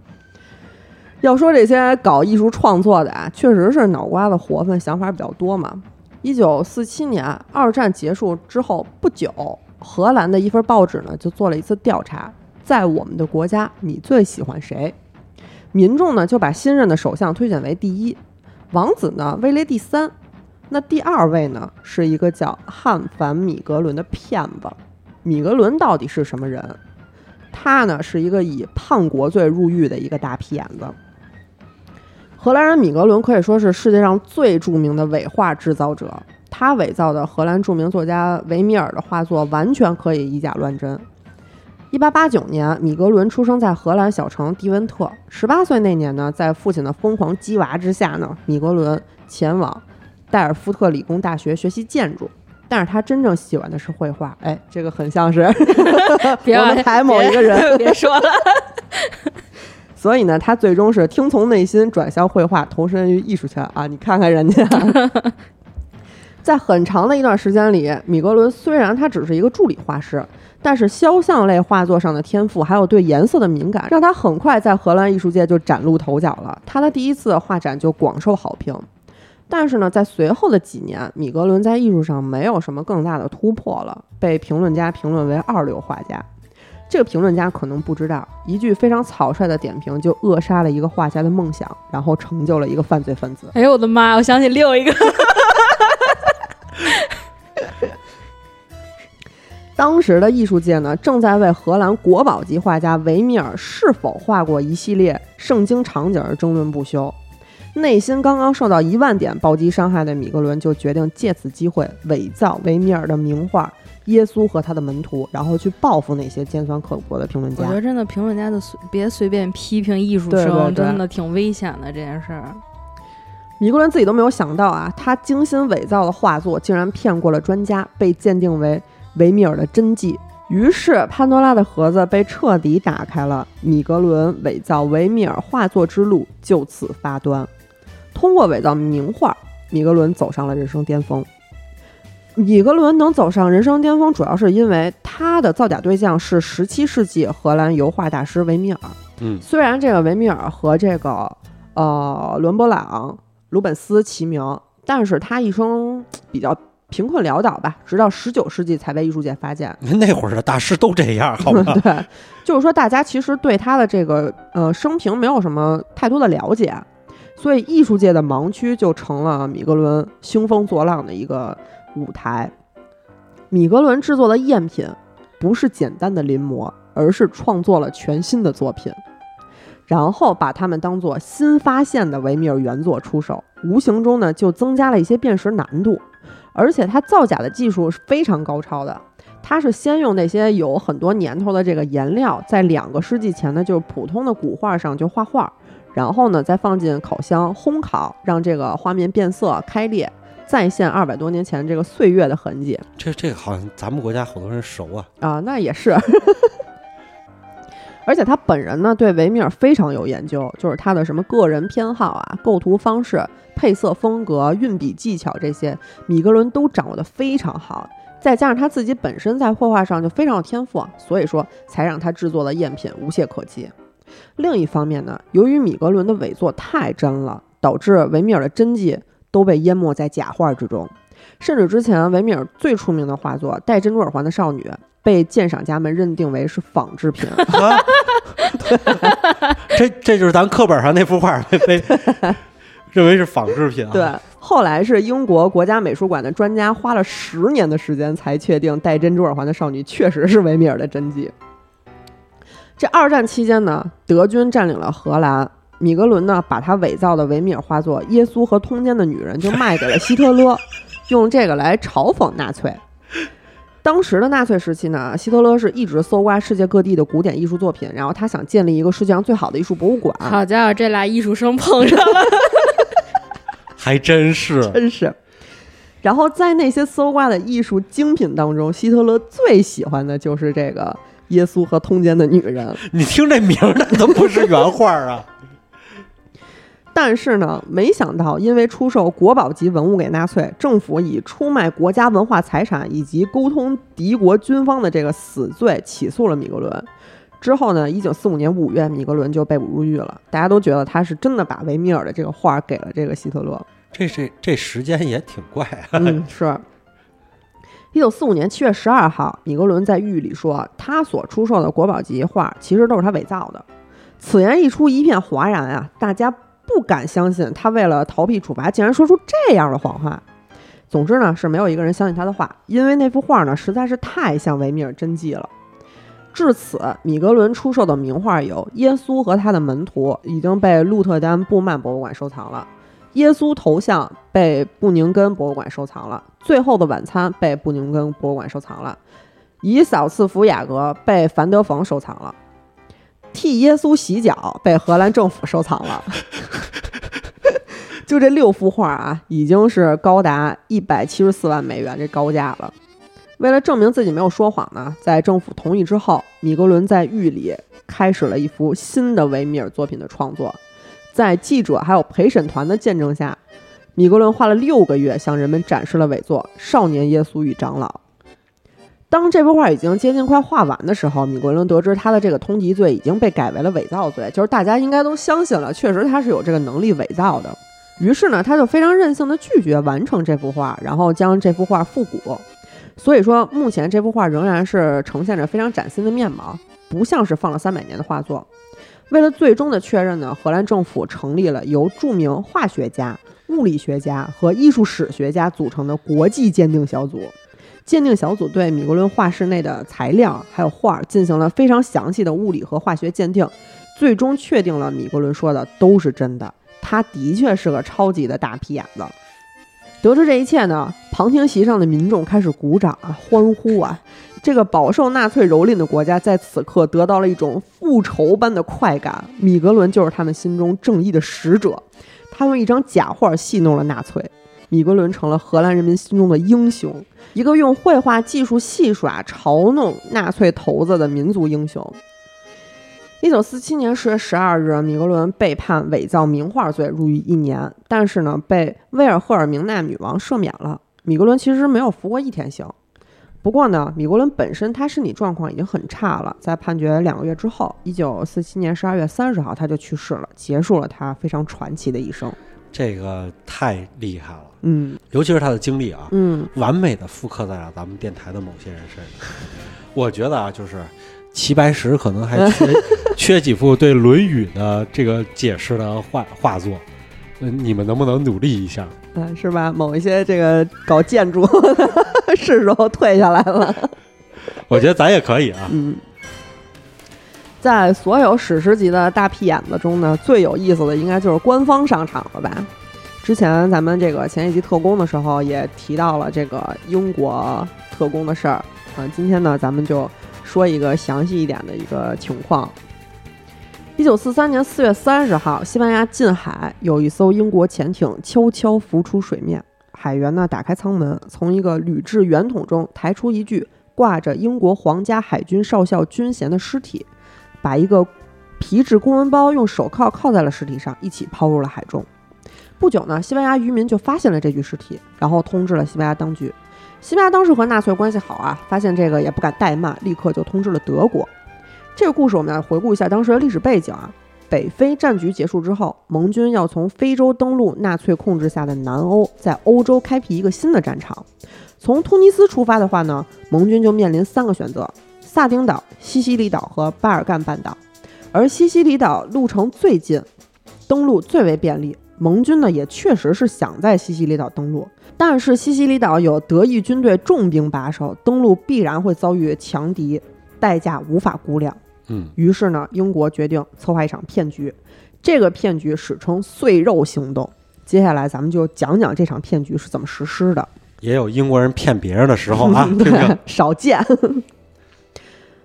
要说这些搞艺术创作的啊，确实是脑瓜子活泛，想法比较多嘛。一九四七年，二战结束之后不久，荷兰的一份报纸呢就做了一次调查，在我们的国家，你最喜欢谁？民众呢就把新任的首相推选为第一，王子呢位列第三。那第二位呢是一个叫汉凡米格伦的骗子。米格伦到底是什么人？他呢是一个以叛国罪入狱的一个大骗子。荷兰人米格伦可以说是世界上最著名的伪画制造者，他伪造的荷兰著名作家维米尔的画作完全可以以假乱真。一八八九年，米格伦出生在荷兰小城迪文特。十八岁那年呢，在父亲的疯狂鸡娃之下呢，米格伦前往代尔夫特理工大学学习建筑。但是他真正喜欢的是绘画，哎，这个很像是 别我们台某一个人。别别说了，所以呢，他最终是听从内心，转向绘画，投身于艺术圈啊！你看看人家，在很长的一段时间里，米格伦虽然他只是一个助理画师，但是肖像类画作上的天赋，还有对颜色的敏感，让他很快在荷兰艺术界就崭露头角了。他的第一次画展就广受好评。但是呢，在随后的几年，米格伦在艺术上没有什么更大的突破了，被评论家评论为二流画家。这个评论家可能不知道，一句非常草率的点评就扼杀了一个画家的梦想，然后成就了一个犯罪分子。哎呦我的妈！我想起另一个，当时的艺术界呢，正在为荷兰国宝级画家维米尔是否画过一系列圣经场景而争论不休。内心刚刚受到一万点暴击伤害的米格伦就决定借此机会伪造维米尔的名画《耶稣和他的门徒》，然后去报复那些尖酸刻薄的评论家我觉。得真的评论家的随别随便批评艺术生，对对对真的挺危险的这件事儿。米格伦自己都没有想到啊，他精心伪造的画作竟然骗过了专家，被鉴定为维米尔的真迹。于是，潘多拉的盒子被彻底打开了，米格伦伪造维米尔画作之路就此发端。通过伪造名画，米格伦走上了人生巅峰。米格伦能走上人生巅峰，主要是因为他的造假对象是十七世纪荷兰油画大师维米尔。嗯虽然这个维米尔和这个呃伦勃朗、鲁本斯齐名，但是他一生比较贫困潦倒吧，直到十九世纪才被艺术界发现。那会儿的大师都这样，好吧？对，就是说大家其实对他的这个呃生平没有什么太多的了解，所以艺术界的盲区就成了米格伦兴风作浪的一个舞台。米格伦制作的赝品不是简单的临摹，而是创作了全新的作品，然后把它们当做新发现的维米尔原作出手，无形中呢就增加了一些辨识难度，而且它造假的技术是非常高超的。它是先用那些有很多年头的这个颜料，在两个世纪前呢，就是普通的古画上就画画，然后呢再放进烤箱烘烤，让这个画面变色开裂，再现二百多年前这个岁月的痕迹这这个好像咱们国家好多人熟啊。啊，那也是。而且他本人呢，对维米尔非常有研究，就是他的什么个人偏好啊、构图方式、配色风格、运笔技巧这些，米格伦都掌握的非常好。再加上他自己本身在绘画上就非常有天赋，所以说才让他制作的赝品无懈可击。另一方面呢，由于米格伦的伪作太真了，导致维米尔的真迹都被淹没在假画之中。甚至之前维米尔最出名的画作《戴珍珠耳环的少女》被鉴赏家们认定为是仿制品。啊，这这就是咱课本上那幅画 被被认为是仿制品啊。对，后来是英国国家美术馆的专家花了十年的时间才确定戴珍珠耳环的少女确实是维米尔的真迹。这二战期间呢，德军占领了荷兰，米格伦呢把他伪造的维米尔画作《耶稣和通奸的女人》就卖给了希特勒，用这个来嘲讽纳粹。当时的纳粹时期呢，希特勒是一直搜刮世界各地的古典艺术作品，然后他想建立一个世界上最好的艺术博物馆。好家伙，这俩艺术生碰上了。还真是。真是。然后在那些搜刮的艺术精品当中，希特勒最喜欢的就是这个耶稣和通奸的女人。你听这名儿，那都不是原话啊。但是呢，没想到因为出售国宝级文物给纳粹，政府以出卖国家文化财产以及沟通敌国军方的这个死罪起诉了米格伦。之后呢，一九四五年五月，米格伦就被捕入狱了。大家都觉得他是真的把维米尔的这个画给了这个希特勒。这这这时间也挺怪啊。嗯，是。一九四五年七月十二号，米格伦在狱里说，他所出售的国宝级画其实都是他伪造的。此言一出，一片哗然啊！大家不敢相信他为了逃避处罚，竟然说出这样的谎话。总之呢，是没有一个人相信他的话，因为那幅画呢实在是太像维米尔真迹了。至此，米格伦出售的名画有《耶稣和他的门徒》，已经被鹿特丹布曼博物馆收藏了。耶稣头像被布宁根博物馆收藏了，《最后的晚餐》被布宁根博物馆收藏了，《以扫赐福雅各》被凡德冯收藏了，《替耶稣洗脚》被荷兰政府收藏了。就这六幅画啊，已经是高达一百七十四万美元这高价了。为了证明自己没有说谎呢，在政府同意之后，米格伦在狱里开始了一幅新的维米尔作品的创作。在记者还有陪审团的见证下，米格伦花了六个月向人们展示了伪作《少年耶稣与长老》。当这幅画已经接近快画完的时候，米国伦得知他的这个通缉罪已经被改为了伪造罪，就是大家应该都相信了，确实他是有这个能力伪造的。于是呢，他就非常任性的拒绝完成这幅画，然后将这幅画复古。所以说，目前这幅画仍然是呈现着非常崭新的面貌，不像是放了三百年的画作。为了最终的确认呢，荷兰政府成立了由著名化学家、物理学家和艺术史学家组成的国际鉴定小组。鉴定小组对米格伦画室内的材料还有画进行了非常详细的物理和化学鉴定，最终确定了米格伦说的都是真的，他的确是个超级的大屁眼子。得知这一切呢，旁听席上的民众开始鼓掌啊，欢呼啊。这个饱受纳粹蹂躏的国家在此刻得到了一种复仇般的快感。米格伦就是他们心中正义的使者，他用一张假画戏弄了纳粹，米格伦成了荷兰人民心中的英雄，一个用绘画技术戏耍嘲弄纳粹头子的民族英雄。一九四七年十月十二日，米格伦被判伪造名画罪，入狱一年，但是呢，被威尔赫尔明娜女王赦免了。米格伦其实没有服过一天刑。不过呢，米国伦本身他身体状况已经很差了，在判决两个月之后，一九四七年十二月三十号他就去世了，结束了他非常传奇的一生。这个太厉害了，嗯尤其是他的经历啊，嗯，完美的复刻在了咱们电台的某些人身上。我觉得啊，就是齐白石可能还 缺缺几幅对《论语》的这个解释的画画作，嗯，你们能不能努力一下？嗯，是吧？某一些这个搞建筑是时候退下来了。我觉得咱也可以啊。嗯，在所有史诗级的大屁眼子中呢，最有意思的应该就是官方商场了吧？之前咱们这个前一集特工的时候也提到了这个英国特工的事儿啊、今天呢，咱们就说一个详细一点的一个情况。一九四三年四月三十号，西班牙近海有一艘英国潜艇悄悄浮出水面，海员呢打开舱门，从一个铝制圆筒中抬出一具挂着英国皇家海军少校军衔的尸体，把一个皮质公文包用手铐铐在了尸体上，一起抛入了海中。不久呢，西班牙渔民就发现了这具尸体，然后通知了西班牙当局。西班牙当时和纳粹关系好啊，发现这个也不敢怠慢，立刻就通知了德国。这个故事我们要回顾一下当时的历史背景啊。北非战局结束之后，盟军要从非洲登陆纳粹控制下的南欧，在欧洲开辟一个新的战场。从突尼斯出发的话呢，盟军就面临三个选择：萨丁岛、西西里岛和巴尔干半岛。而西西里岛路程最近，登陆最为便利。盟军呢也确实是想在西西里岛登陆，但是西西里岛有德意军队重兵把守，登陆必然会遭遇强敌，代价无法估量。嗯，于是呢，英国决定策划一场骗局，这个骗局史称“碎肉行动”。接下来咱们就讲讲这场骗局是怎么实施的。也有英国人骗别人的时候啊，对，少见。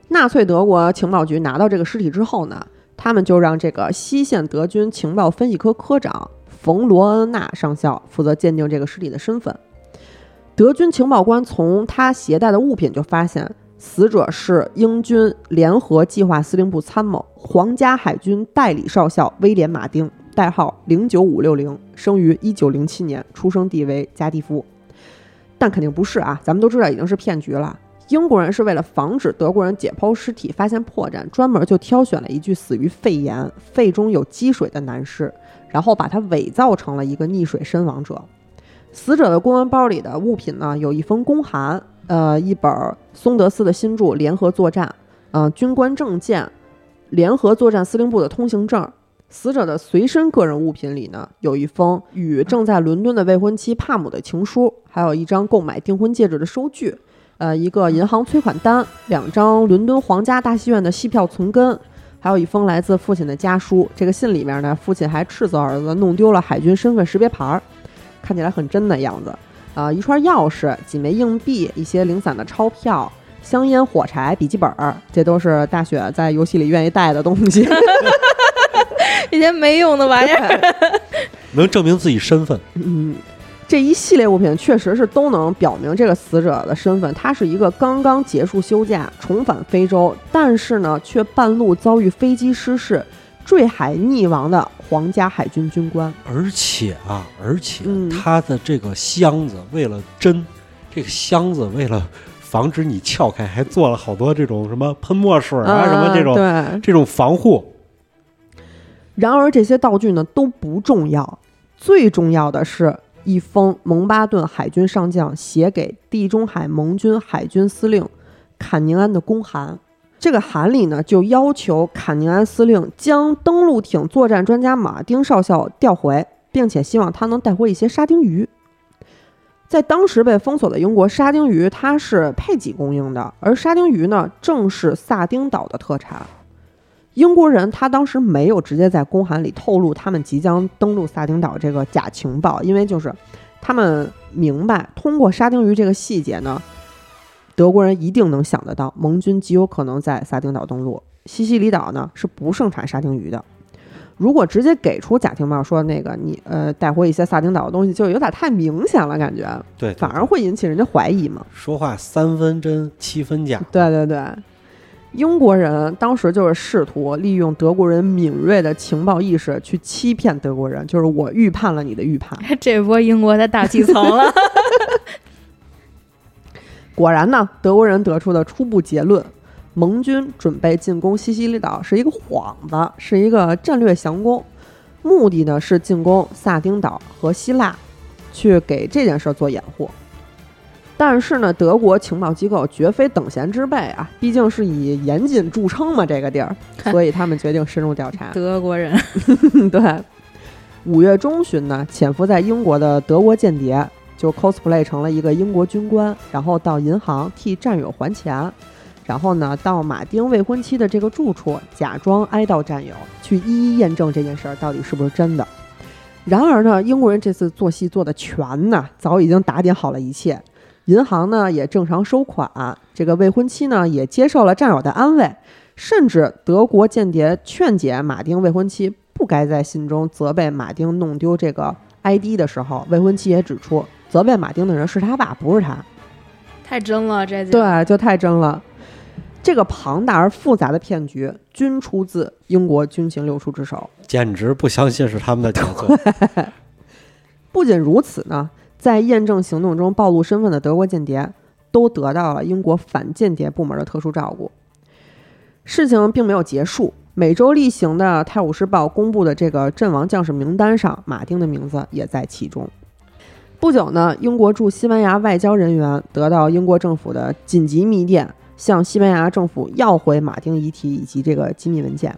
纳粹德国情报局拿到这个尸体之后呢，他们就让这个西线德军情报分析科科长冯罗恩纳上校负责鉴定这个尸体的身份。德军情报官从他携带的物品就发现，死者是英军联合计划司令部参谋、皇家海军代理少校威廉·马丁，代号零九五六零，生于一九零七年，出生地为加的夫。但肯定不是啊，咱们都知道已经是骗局了。英国人是为了防止德国人解剖尸体发现破绽，专门就挑选了一具死于肺炎、肺中有积水的男尸，然后把他伪造成了一个溺水身亡者。死者的公文包里的物品呢，有一封公函，呃，一本松德斯的新著《联合作战》，呃，军官证件，联合作战司令部的通行证。死者的随身个人物品里呢，有一封与正在伦敦的未婚妻帕姆的情书，还有一张购买订婚戒指的收据，呃，一个银行催款单，两张伦敦皇家大戏院的戏票存根，还有一封来自父亲的家书。这个信里面呢，父亲还斥责儿子弄丢了海军身份识别牌儿，看起来很真的样子。啊、一串钥匙、几枚硬币、一些零散的钞票、香烟、火柴、笔记本儿，这都是大雪在游戏里愿意带的东西。一些没用的玩意儿。能证明自己身份。嗯，这一系列物品确实是都能表明这个死者的身份，他是一个刚刚结束休假重返非洲，但是呢却半路遭遇飞机失事、坠海溺亡的皇家海军军官。而且啊，而且嗯他的这个箱子为了真，这个箱子为了防止你撬开，还做了好多这种什么喷墨水啊，什么这种对，这种防护。然而这些道具呢都不重要，最重要的是一封蒙巴顿海军上将写给地中海盟军海军司令坎宁安的公函。这个函里呢，就要求坎宁安司令将登陆艇作战专家马丁少校调回，并且希望他能带回一些沙丁鱼。在当时被封锁的英国，沙丁鱼它是配给供应的，而沙丁鱼呢，正是萨丁岛的特产。英国人他当时没有直接在公函里透露他们即将登陆萨丁岛这个假情报，因为就是他们明白通过沙丁鱼这个细节呢，德国人一定能想得到盟军极有可能在萨丁岛登陆。西西里岛呢是不盛产沙丁鱼的，如果直接给出假情报说那个你呃带回一些萨丁岛的东西，就有点太明显了，感觉对，反而会引起人家怀疑嘛。说话三分真七分假。对对对，英国人当时就是试图利用德国人敏锐的情报意识去欺骗德国人，就是我预判了你的预判。这波英国的大气层了。果然呢，德国人得出的初步结论：盟军准备进攻西西里岛是一个幌子，是一个战略降攻，目的呢是进攻萨丁岛和希腊，去给这件事儿做掩护。但是呢，德国情报机构绝非等闲之辈啊，毕竟是以严谨著称嘛，这个地儿，所以他们决定深入调查。德国人 对，五月中旬呢，潜伏在英国的德国间谍就 cosplay 成了一个英国军官，然后到银行替战友还钱，然后呢，到马丁未婚妻的这个住处，假装哀悼战友，去一一验证这件事儿到底是不是真的。然而呢，英国人这次做戏做的全呢，早已经打点好了一切。银行呢也正常收款，这个未婚妻呢也接受了战友的安慰，甚至德国间谍劝解马丁未婚妻不该在信中责备马丁弄丢这个 ID 的时候，未婚妻也指出责备马丁的人是他爸，不是他。太真了，这对，就太真了。这个庞大而复杂的骗局均出自英国军情六处之手。简直不相信是他们的杰作。不仅如此呢。在验证行动中暴露身份的德国间谍，都得到了英国反间谍部门的特殊照顾。事情并没有结束，每周例行的《泰晤士报》公布的这个阵亡将士名单上，马丁的名字也在其中。不久呢，英国驻西班牙外交人员得到英国政府的紧急密电，向西班牙政府要回马丁遗体以及这个机密文件，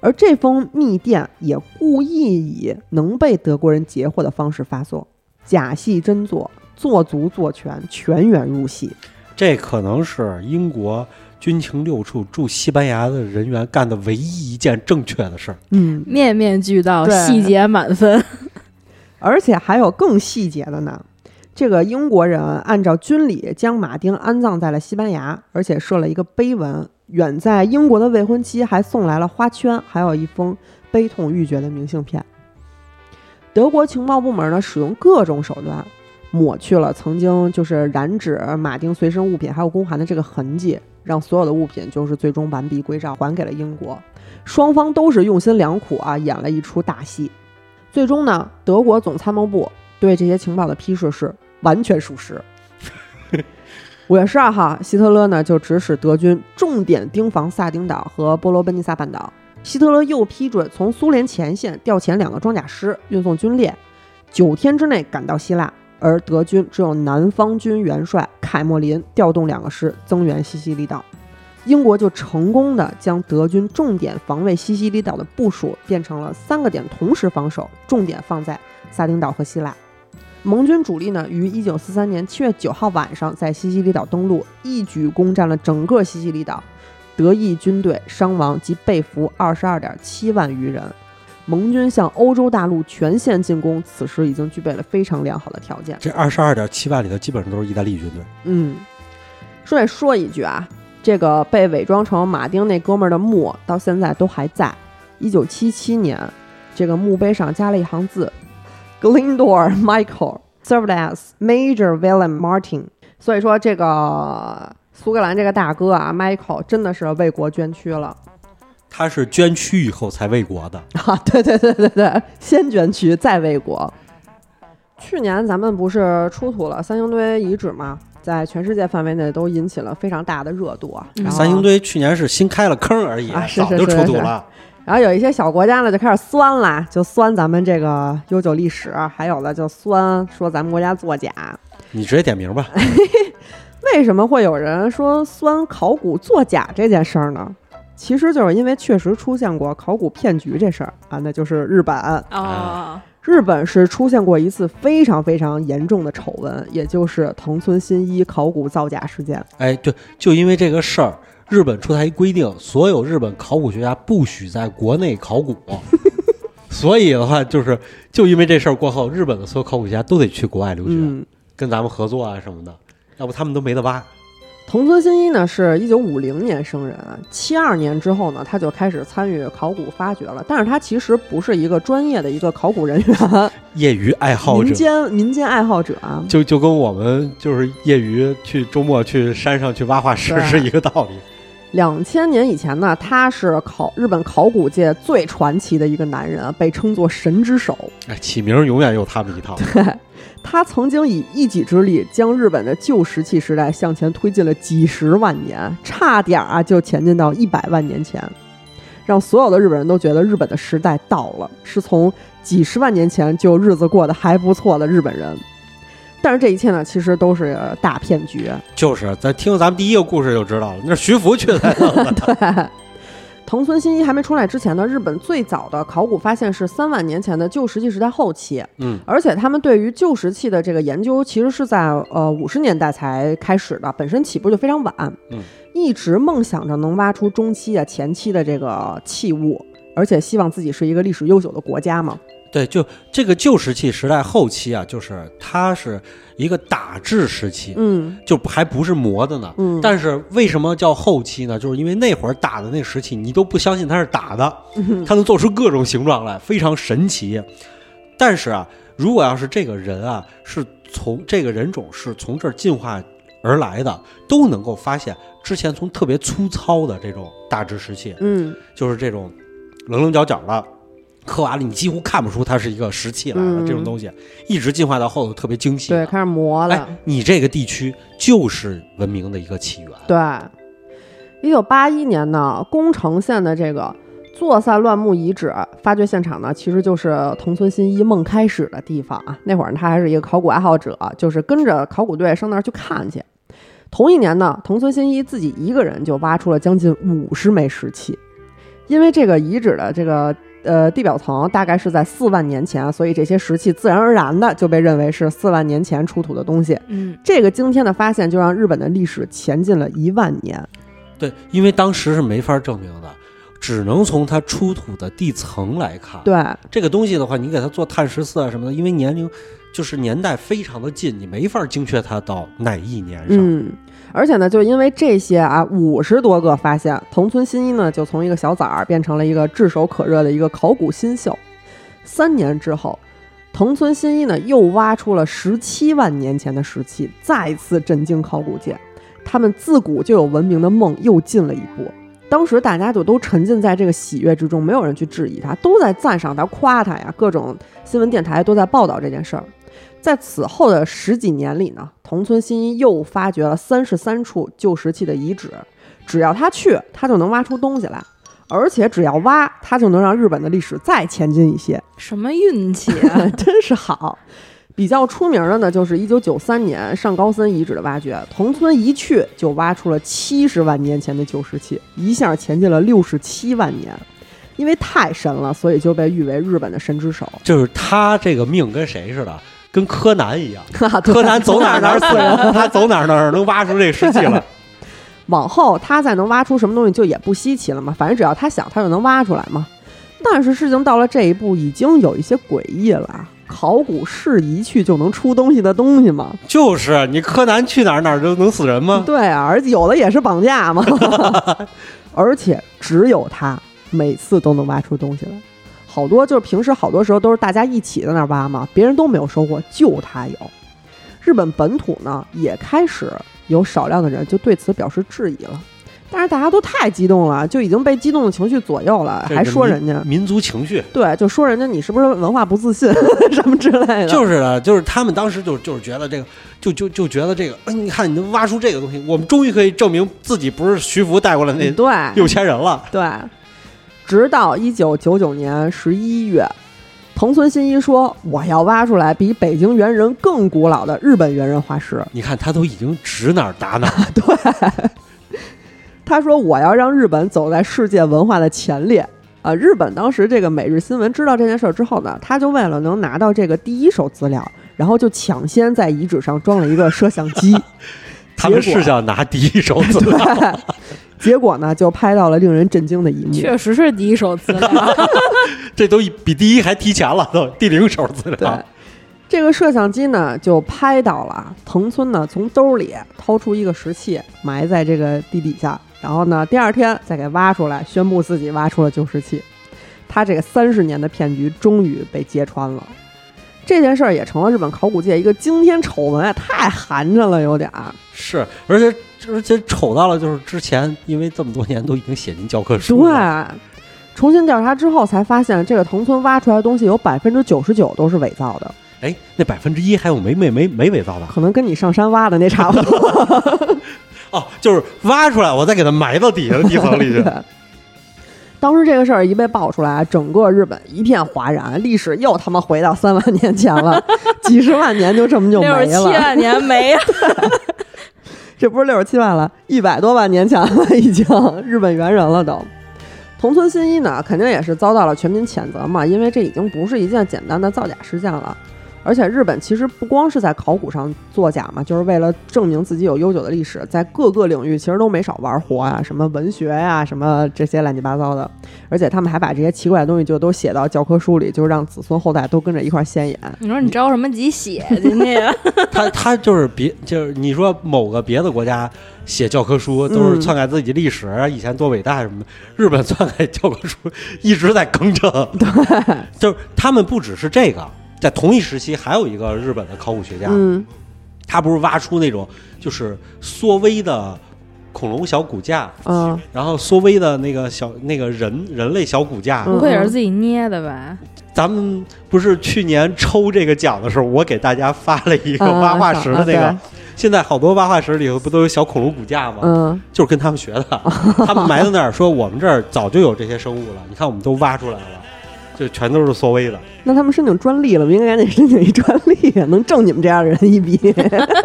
而这封密电也故意以能被德国人截获的方式发送。假戏真做，做足做全，全员入戏。这可能是英国军情六处驻西班牙的人员干的唯一一件正确的事儿。嗯，面面俱到，细节满分。而且还有更细节的呢。这个英国人按照军礼将马丁安葬在了西班牙，而且设了一个碑文。远在英国的未婚妻还送来了花圈，还有一封悲痛欲绝的明信片。德国情报部门呢，使用各种手段抹去了曾经就是染指马丁随身物品还有公函的这个痕迹，让所有的物品就是最终完璧归赵，还给了英国。双方都是用心良苦啊，演了一出大戏。最终呢，德国总参谋部对这些情报的批示是完全属实。五月十二号，希特勒呢就指使德军重点盯防萨丁岛和波罗奔尼撒半岛。希特勒又批准从苏联前线调遣两个装甲师运送军列，九天之内赶到希腊。而德军只有南方军元帅凯莫林调动两个师增援西西里岛，英国就成功的将德军重点防卫西西里岛的部署变成了三个点同时防守，重点放在萨丁岛和希腊。盟军主力呢，于一九四三年七月九号晚上在西西里岛登陆，一举攻占了整个西西里岛。德意军队伤亡及被俘二十二点七万余人，盟军向欧洲大陆全线进攻，此时已经具备了非常良好的条件。这二十二点七万里头，基本上都是意大利军队。嗯，顺便说一句啊，这个被伪装成马丁那哥们儿的墓，到现在都还在。一九七七年，这个墓碑上加了一行字：Glendor Michael served as Major William Martin。所以说这个。苏格兰这个大哥啊，Michael 真的是为国捐躯了。他是捐躯以后才为国的 啊！对对对对对，先捐躯再为国。去年咱们不是出土了三星堆遗址吗？在全世界范围内都引起了非常大的热度啊。三星堆去年是新开了坑而已啊，早就出土了。然后有一些小国家呢就开始酸了，就酸咱们这个悠久历史，还有的就酸说咱们国家作假。你直接点名吧。为什么会有人说酸考古作假这件事儿呢？其实就是因为确实出现过考古骗局这事儿啊，那就是日本啊。日本是出现过一次非常非常严重的丑闻，也就是藤村新一考古造假事件。哎，对，就因为这个事儿，日本出台一规定，所有日本考古学家不许在国内考古。所以的话，就是就因为这事儿过后，日本的所有考古学家都得去国外留学，跟咱们合作啊什么的。要不他们都没得挖。藤村新一呢，是一九五零年生人，七二年之后呢，他就开始参与考古发掘了。但是他其实不是一个专业的一个考古人员，业余爱好者，民间民间爱好者，就就跟我们就是业余去周末去山上去挖化石是一个道理。两千年以前呢，他是考日本考古界最传奇的一个男人，被称作神之手。哎，起名永远有他们一套。对 他曾经以一己之力将日本的旧石器时代向前推进了几十万年，差点啊就前进到一百万年前，让所有的日本人都觉得日本的时代到了，是从几十万年前就日子过得还不错的日本人。但是这一切呢，其实都是大骗局。就是咱听咱们第一个故事就知道了，那是徐福去的。对。藤村新一还没出来之前呢，日本最早的考古发现是三万年前的旧石器时代后期。嗯，而且他们对于旧石器的这个研究，其实是在呃五十年代才开始的，本身起步就非常晚。嗯，一直梦想着能挖出中期啊、前期的这个器物，而且希望自己是一个历史悠久的国家嘛。对，就这个旧石器时代后期啊，就是它是一个打制时期，嗯，就还不是磨的呢。嗯，但是为什么叫后期呢？就是因为那会儿打的那石器，你都不相信它是打的，它能做出各种形状来，非常神奇。但是啊，如果要是这个人啊，是从这个人种是从这儿进化而来的，都能够发现之前从特别粗糙的这种打制石器，嗯，就是这种棱棱角角的。刻完了，你几乎看不出它是一个石器来了。这种东西一直进化到后头特别精细，对，开始磨了。你这个地区就是文明的一个起源。对，一九八一年呢，宫城县的这个坐萨乱木遗址发掘现场呢，其实就是藤村新一梦开始的地方啊。那会儿他还是一个考古爱好者，就是跟着考古队上那儿去看去。同一年呢，藤村新一自己一个人就挖出了将近五十枚石器，因为这个遗址的这个。呃，地表层大概是在四万年前，所以这些石器自然而然的就被认为是四万年前出土的东西。嗯，这个惊天的发现就让日本的历史前进了一万年。对，因为当时是没法证明的，只能从它出土的地层来看。对，这个东西的话，你给它做碳十四啊什么的，因为年龄就是年代非常的近，你没法精确它到哪一年上。嗯。而且呢，就因为这些啊，五十多个发现，藤村新一呢就从一个小崽儿变成了一个炙手可热的一个考古新秀。三年之后，藤村新一呢又挖出了十七万年前的石器，再次震惊考古界。他们自古就有文明的梦又进了一步。当时大家就都沉浸在这个喜悦之中，没有人去质疑他，都在赞赏他、夸他呀。各种新闻电台都在报道这件事儿。在此后的十几年里呢，同村新一又发掘了三十三处旧石器的遗址。只要他去，他就能挖出东西来，而且只要挖，他就能让日本的历史再前进一些。什么运气啊，真是好！比较出名的呢，就是一九九三年上高森遗址的挖掘，同村一去就挖出了七十万年前的旧石器，一下前进了六十七万年。因为太神了，所以就被誉为日本的神之手。就是他这个命跟谁似的？跟柯南一样，柯南走哪哪死人，他走哪哪能挖出这石器来。往后他再能挖出什么东西，就也不稀奇了嘛。反正只要他想，他就能挖出来嘛。但是事情到了这一步，已经有一些诡异了。考古是一去就能出东西的东西吗？就是你柯南去哪儿哪儿就能死人吗？对啊，而且有的也是绑架嘛。而且只有他每次都能挖出东西来。好多就是平时好多时候都是大家一起在那儿挖嘛，别人都没有收获，就他有。日本本土呢也开始有少量的人就对此表示质疑了，但是大家都太激动了，就已经被激动的情绪左右了，还说人家民族情绪，对，就说人家你是不是文化不自信 什么之类的。就是的，就是他们当时就就是觉得这个，就就就觉得这个，哎，你看你能挖出这个东西，我们终于可以证明自己不是徐福带过来那对有钱人了，对。直到一九九九年十一月，藤村新一说：“我要挖出来比北京猿人更古老的日本猿人化石。”你看，他都已经指哪儿打哪儿。对，他说：“我要让日本走在世界文化的前列。”啊，日本当时这个每日新闻知道这件事儿之后呢，他就为了能拿到这个第一手资料，然后就抢先在遗址上装了一个摄像机。他们是想拿第一手资料。结果呢，就拍到了令人震惊的一幕。确实是第一手资料，这都比第一还提前了，都第零手资料。对，这个摄像机呢，就拍到了藤村呢从兜里掏出一个石器，埋在这个地底下，然后呢，第二天再给挖出来，宣布自己挖出了旧石器。他这个三十年的骗局终于被揭穿了。这件事儿也成了日本考古界一个惊天丑闻啊，太寒碜了，有点儿。是，而且而且丑到了，就是之前因为这么多年都已经写进教科书了。对，重新调查之后才发现，这个藤村挖出来的东西有百分之九十九都是伪造的，哎，那百分之一还有没没没没伪造的可能跟你上山挖的那差不多。哦，就是挖出来，我再给它埋到底下的地方里去。当时这个事儿一被爆出来，整个日本一片哗然，历史又他妈回到三万年前了，几十万年就这么就没了六十七。万年没了，这不是六十七万了，一百多万年前了，已经日本猿人了都。同村新一呢，肯定也是遭到了全民谴责嘛，因为这已经不是一件简单的造假事件了。而且日本其实不光是在考古上作假嘛，就是为了证明自己有悠久的历史，在各个领域其实都没少玩活啊，什么文学呀、什么这些乱七八糟的。而且他们还把这些奇怪的东西就都写到教科书里，就是让子孙后代都跟着一块儿现眼。你说你着什么急写进去呀？他他就是别就是你说某个别的国家写教科书都是嗯篡改自己历史，以前多伟大什么的，日本篡改教科书一直在更正。对，就是他们不只是这个，在同一时期还有一个日本的考古学家，嗯他不是挖出那种就是缩微的恐龙小骨架，嗯，然后缩微的那个小那个人人类小骨架，嗯不会也是自己捏的吧？咱们不是去年抽这个奖的时候，我给大家发了一个嗯挖化石的那个。啊现在好多挖化石里头不都有小恐龙骨架吗？嗯就是跟他们学的，他们埋在那儿说我们这儿早就有这些生物了，你看我们都挖出来了，就全都是缩微的。那他们申请专利了，不应该赶紧申请一专利，能挣你们这样的人一笔。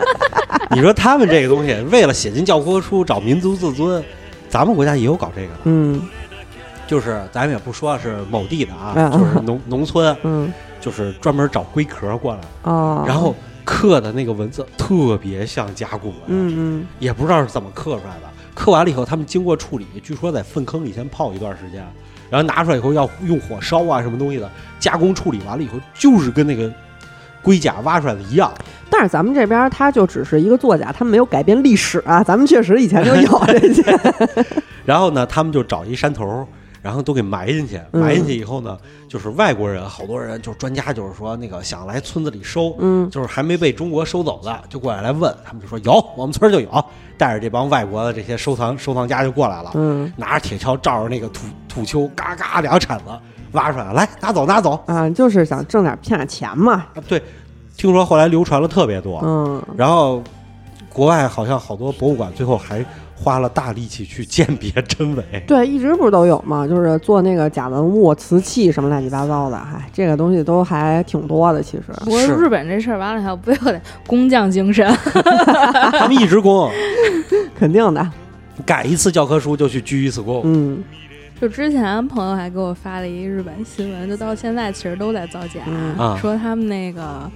你说他们这个东西为了写进教科书找民族自尊，咱们国家也有搞这个的，嗯。就是咱们也不说是某地的啊，嗯就是农农村，嗯。就是专门找龟壳过来，哦，然后刻的那个文字特别像甲骨文，嗯嗯。也不知道是怎么刻出来的。刻完了以后，他们经过处理，据说在粪坑里先泡一段时间，然后拿出来以后要用火烧啊什么东西的，加工处理完了以后，就是跟那个龟甲挖出来的一样。嗯，但是咱们这边它就只是一个作假，他们没有改变历史啊，咱们确实以前就有这些。然后呢，他们就找一山头，然后都给埋进去。嗯埋进去以后呢，就是外国人，好多人就是专家，就是说那个想来村子里收，嗯就是还没被中国收走的，就过来来问，他们就说有，我们村就有，带着这帮外国的这些收藏收藏家就过来了，嗯拿着铁锹照着那个土土丘，嘎嘎两个铲子挖出来，来拿走拿走啊，就是想挣点骗点钱嘛。啊！对，听说后来流传了特别多，嗯，然后国外好像好多博物馆最后还花了大力气去鉴别真伪。对，一直不是都有嘛，就是做那个假文物、瓷器什么乱七八糟的，嗨，这个东西都还挺多的，其实。不过是日本这事儿完了以后，不有点工匠精神？他们一直攻，肯定的，改一次教科书就去鞠一次躬。嗯就之前朋友还给我发了一日本新闻，就到现在其实都在造假，说他们那个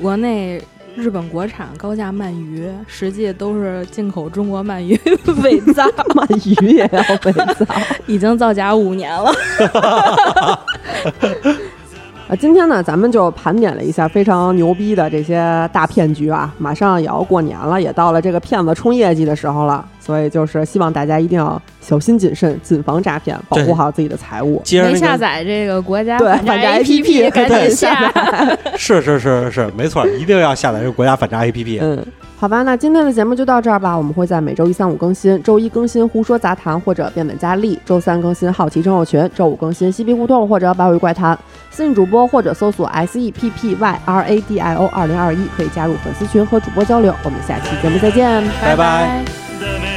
国内日本国产高价鳗鱼，实际都是进口中国鳗鱼 伪造，鳗鱼也要伪造。已经造假五年了。啊，今天呢，咱们就盘点了一下非常牛逼的这些大骗局啊，马上也要过年了，也到了这个骗子冲业绩的时候了，所以就是希望大家一定要小心谨慎，谨防诈骗，保护好自己的财物。接着没下载这个国家对反反诈 APP，赶紧下。是是是是没错，一定要下载这个国家反诈 APP。嗯，好吧，那今天的节目就到这儿吧。我们会在每周一、三、五更新，周一更新胡说杂谈或者变本加厉，周三更新好奇症候群，周五更新嬉皮胡同或者百味怪谈。私信主播或者搜索 S E P P Y R A D I O 二零二一，可以加入粉丝群和主播交流。我们下期节目再见。拜拜拜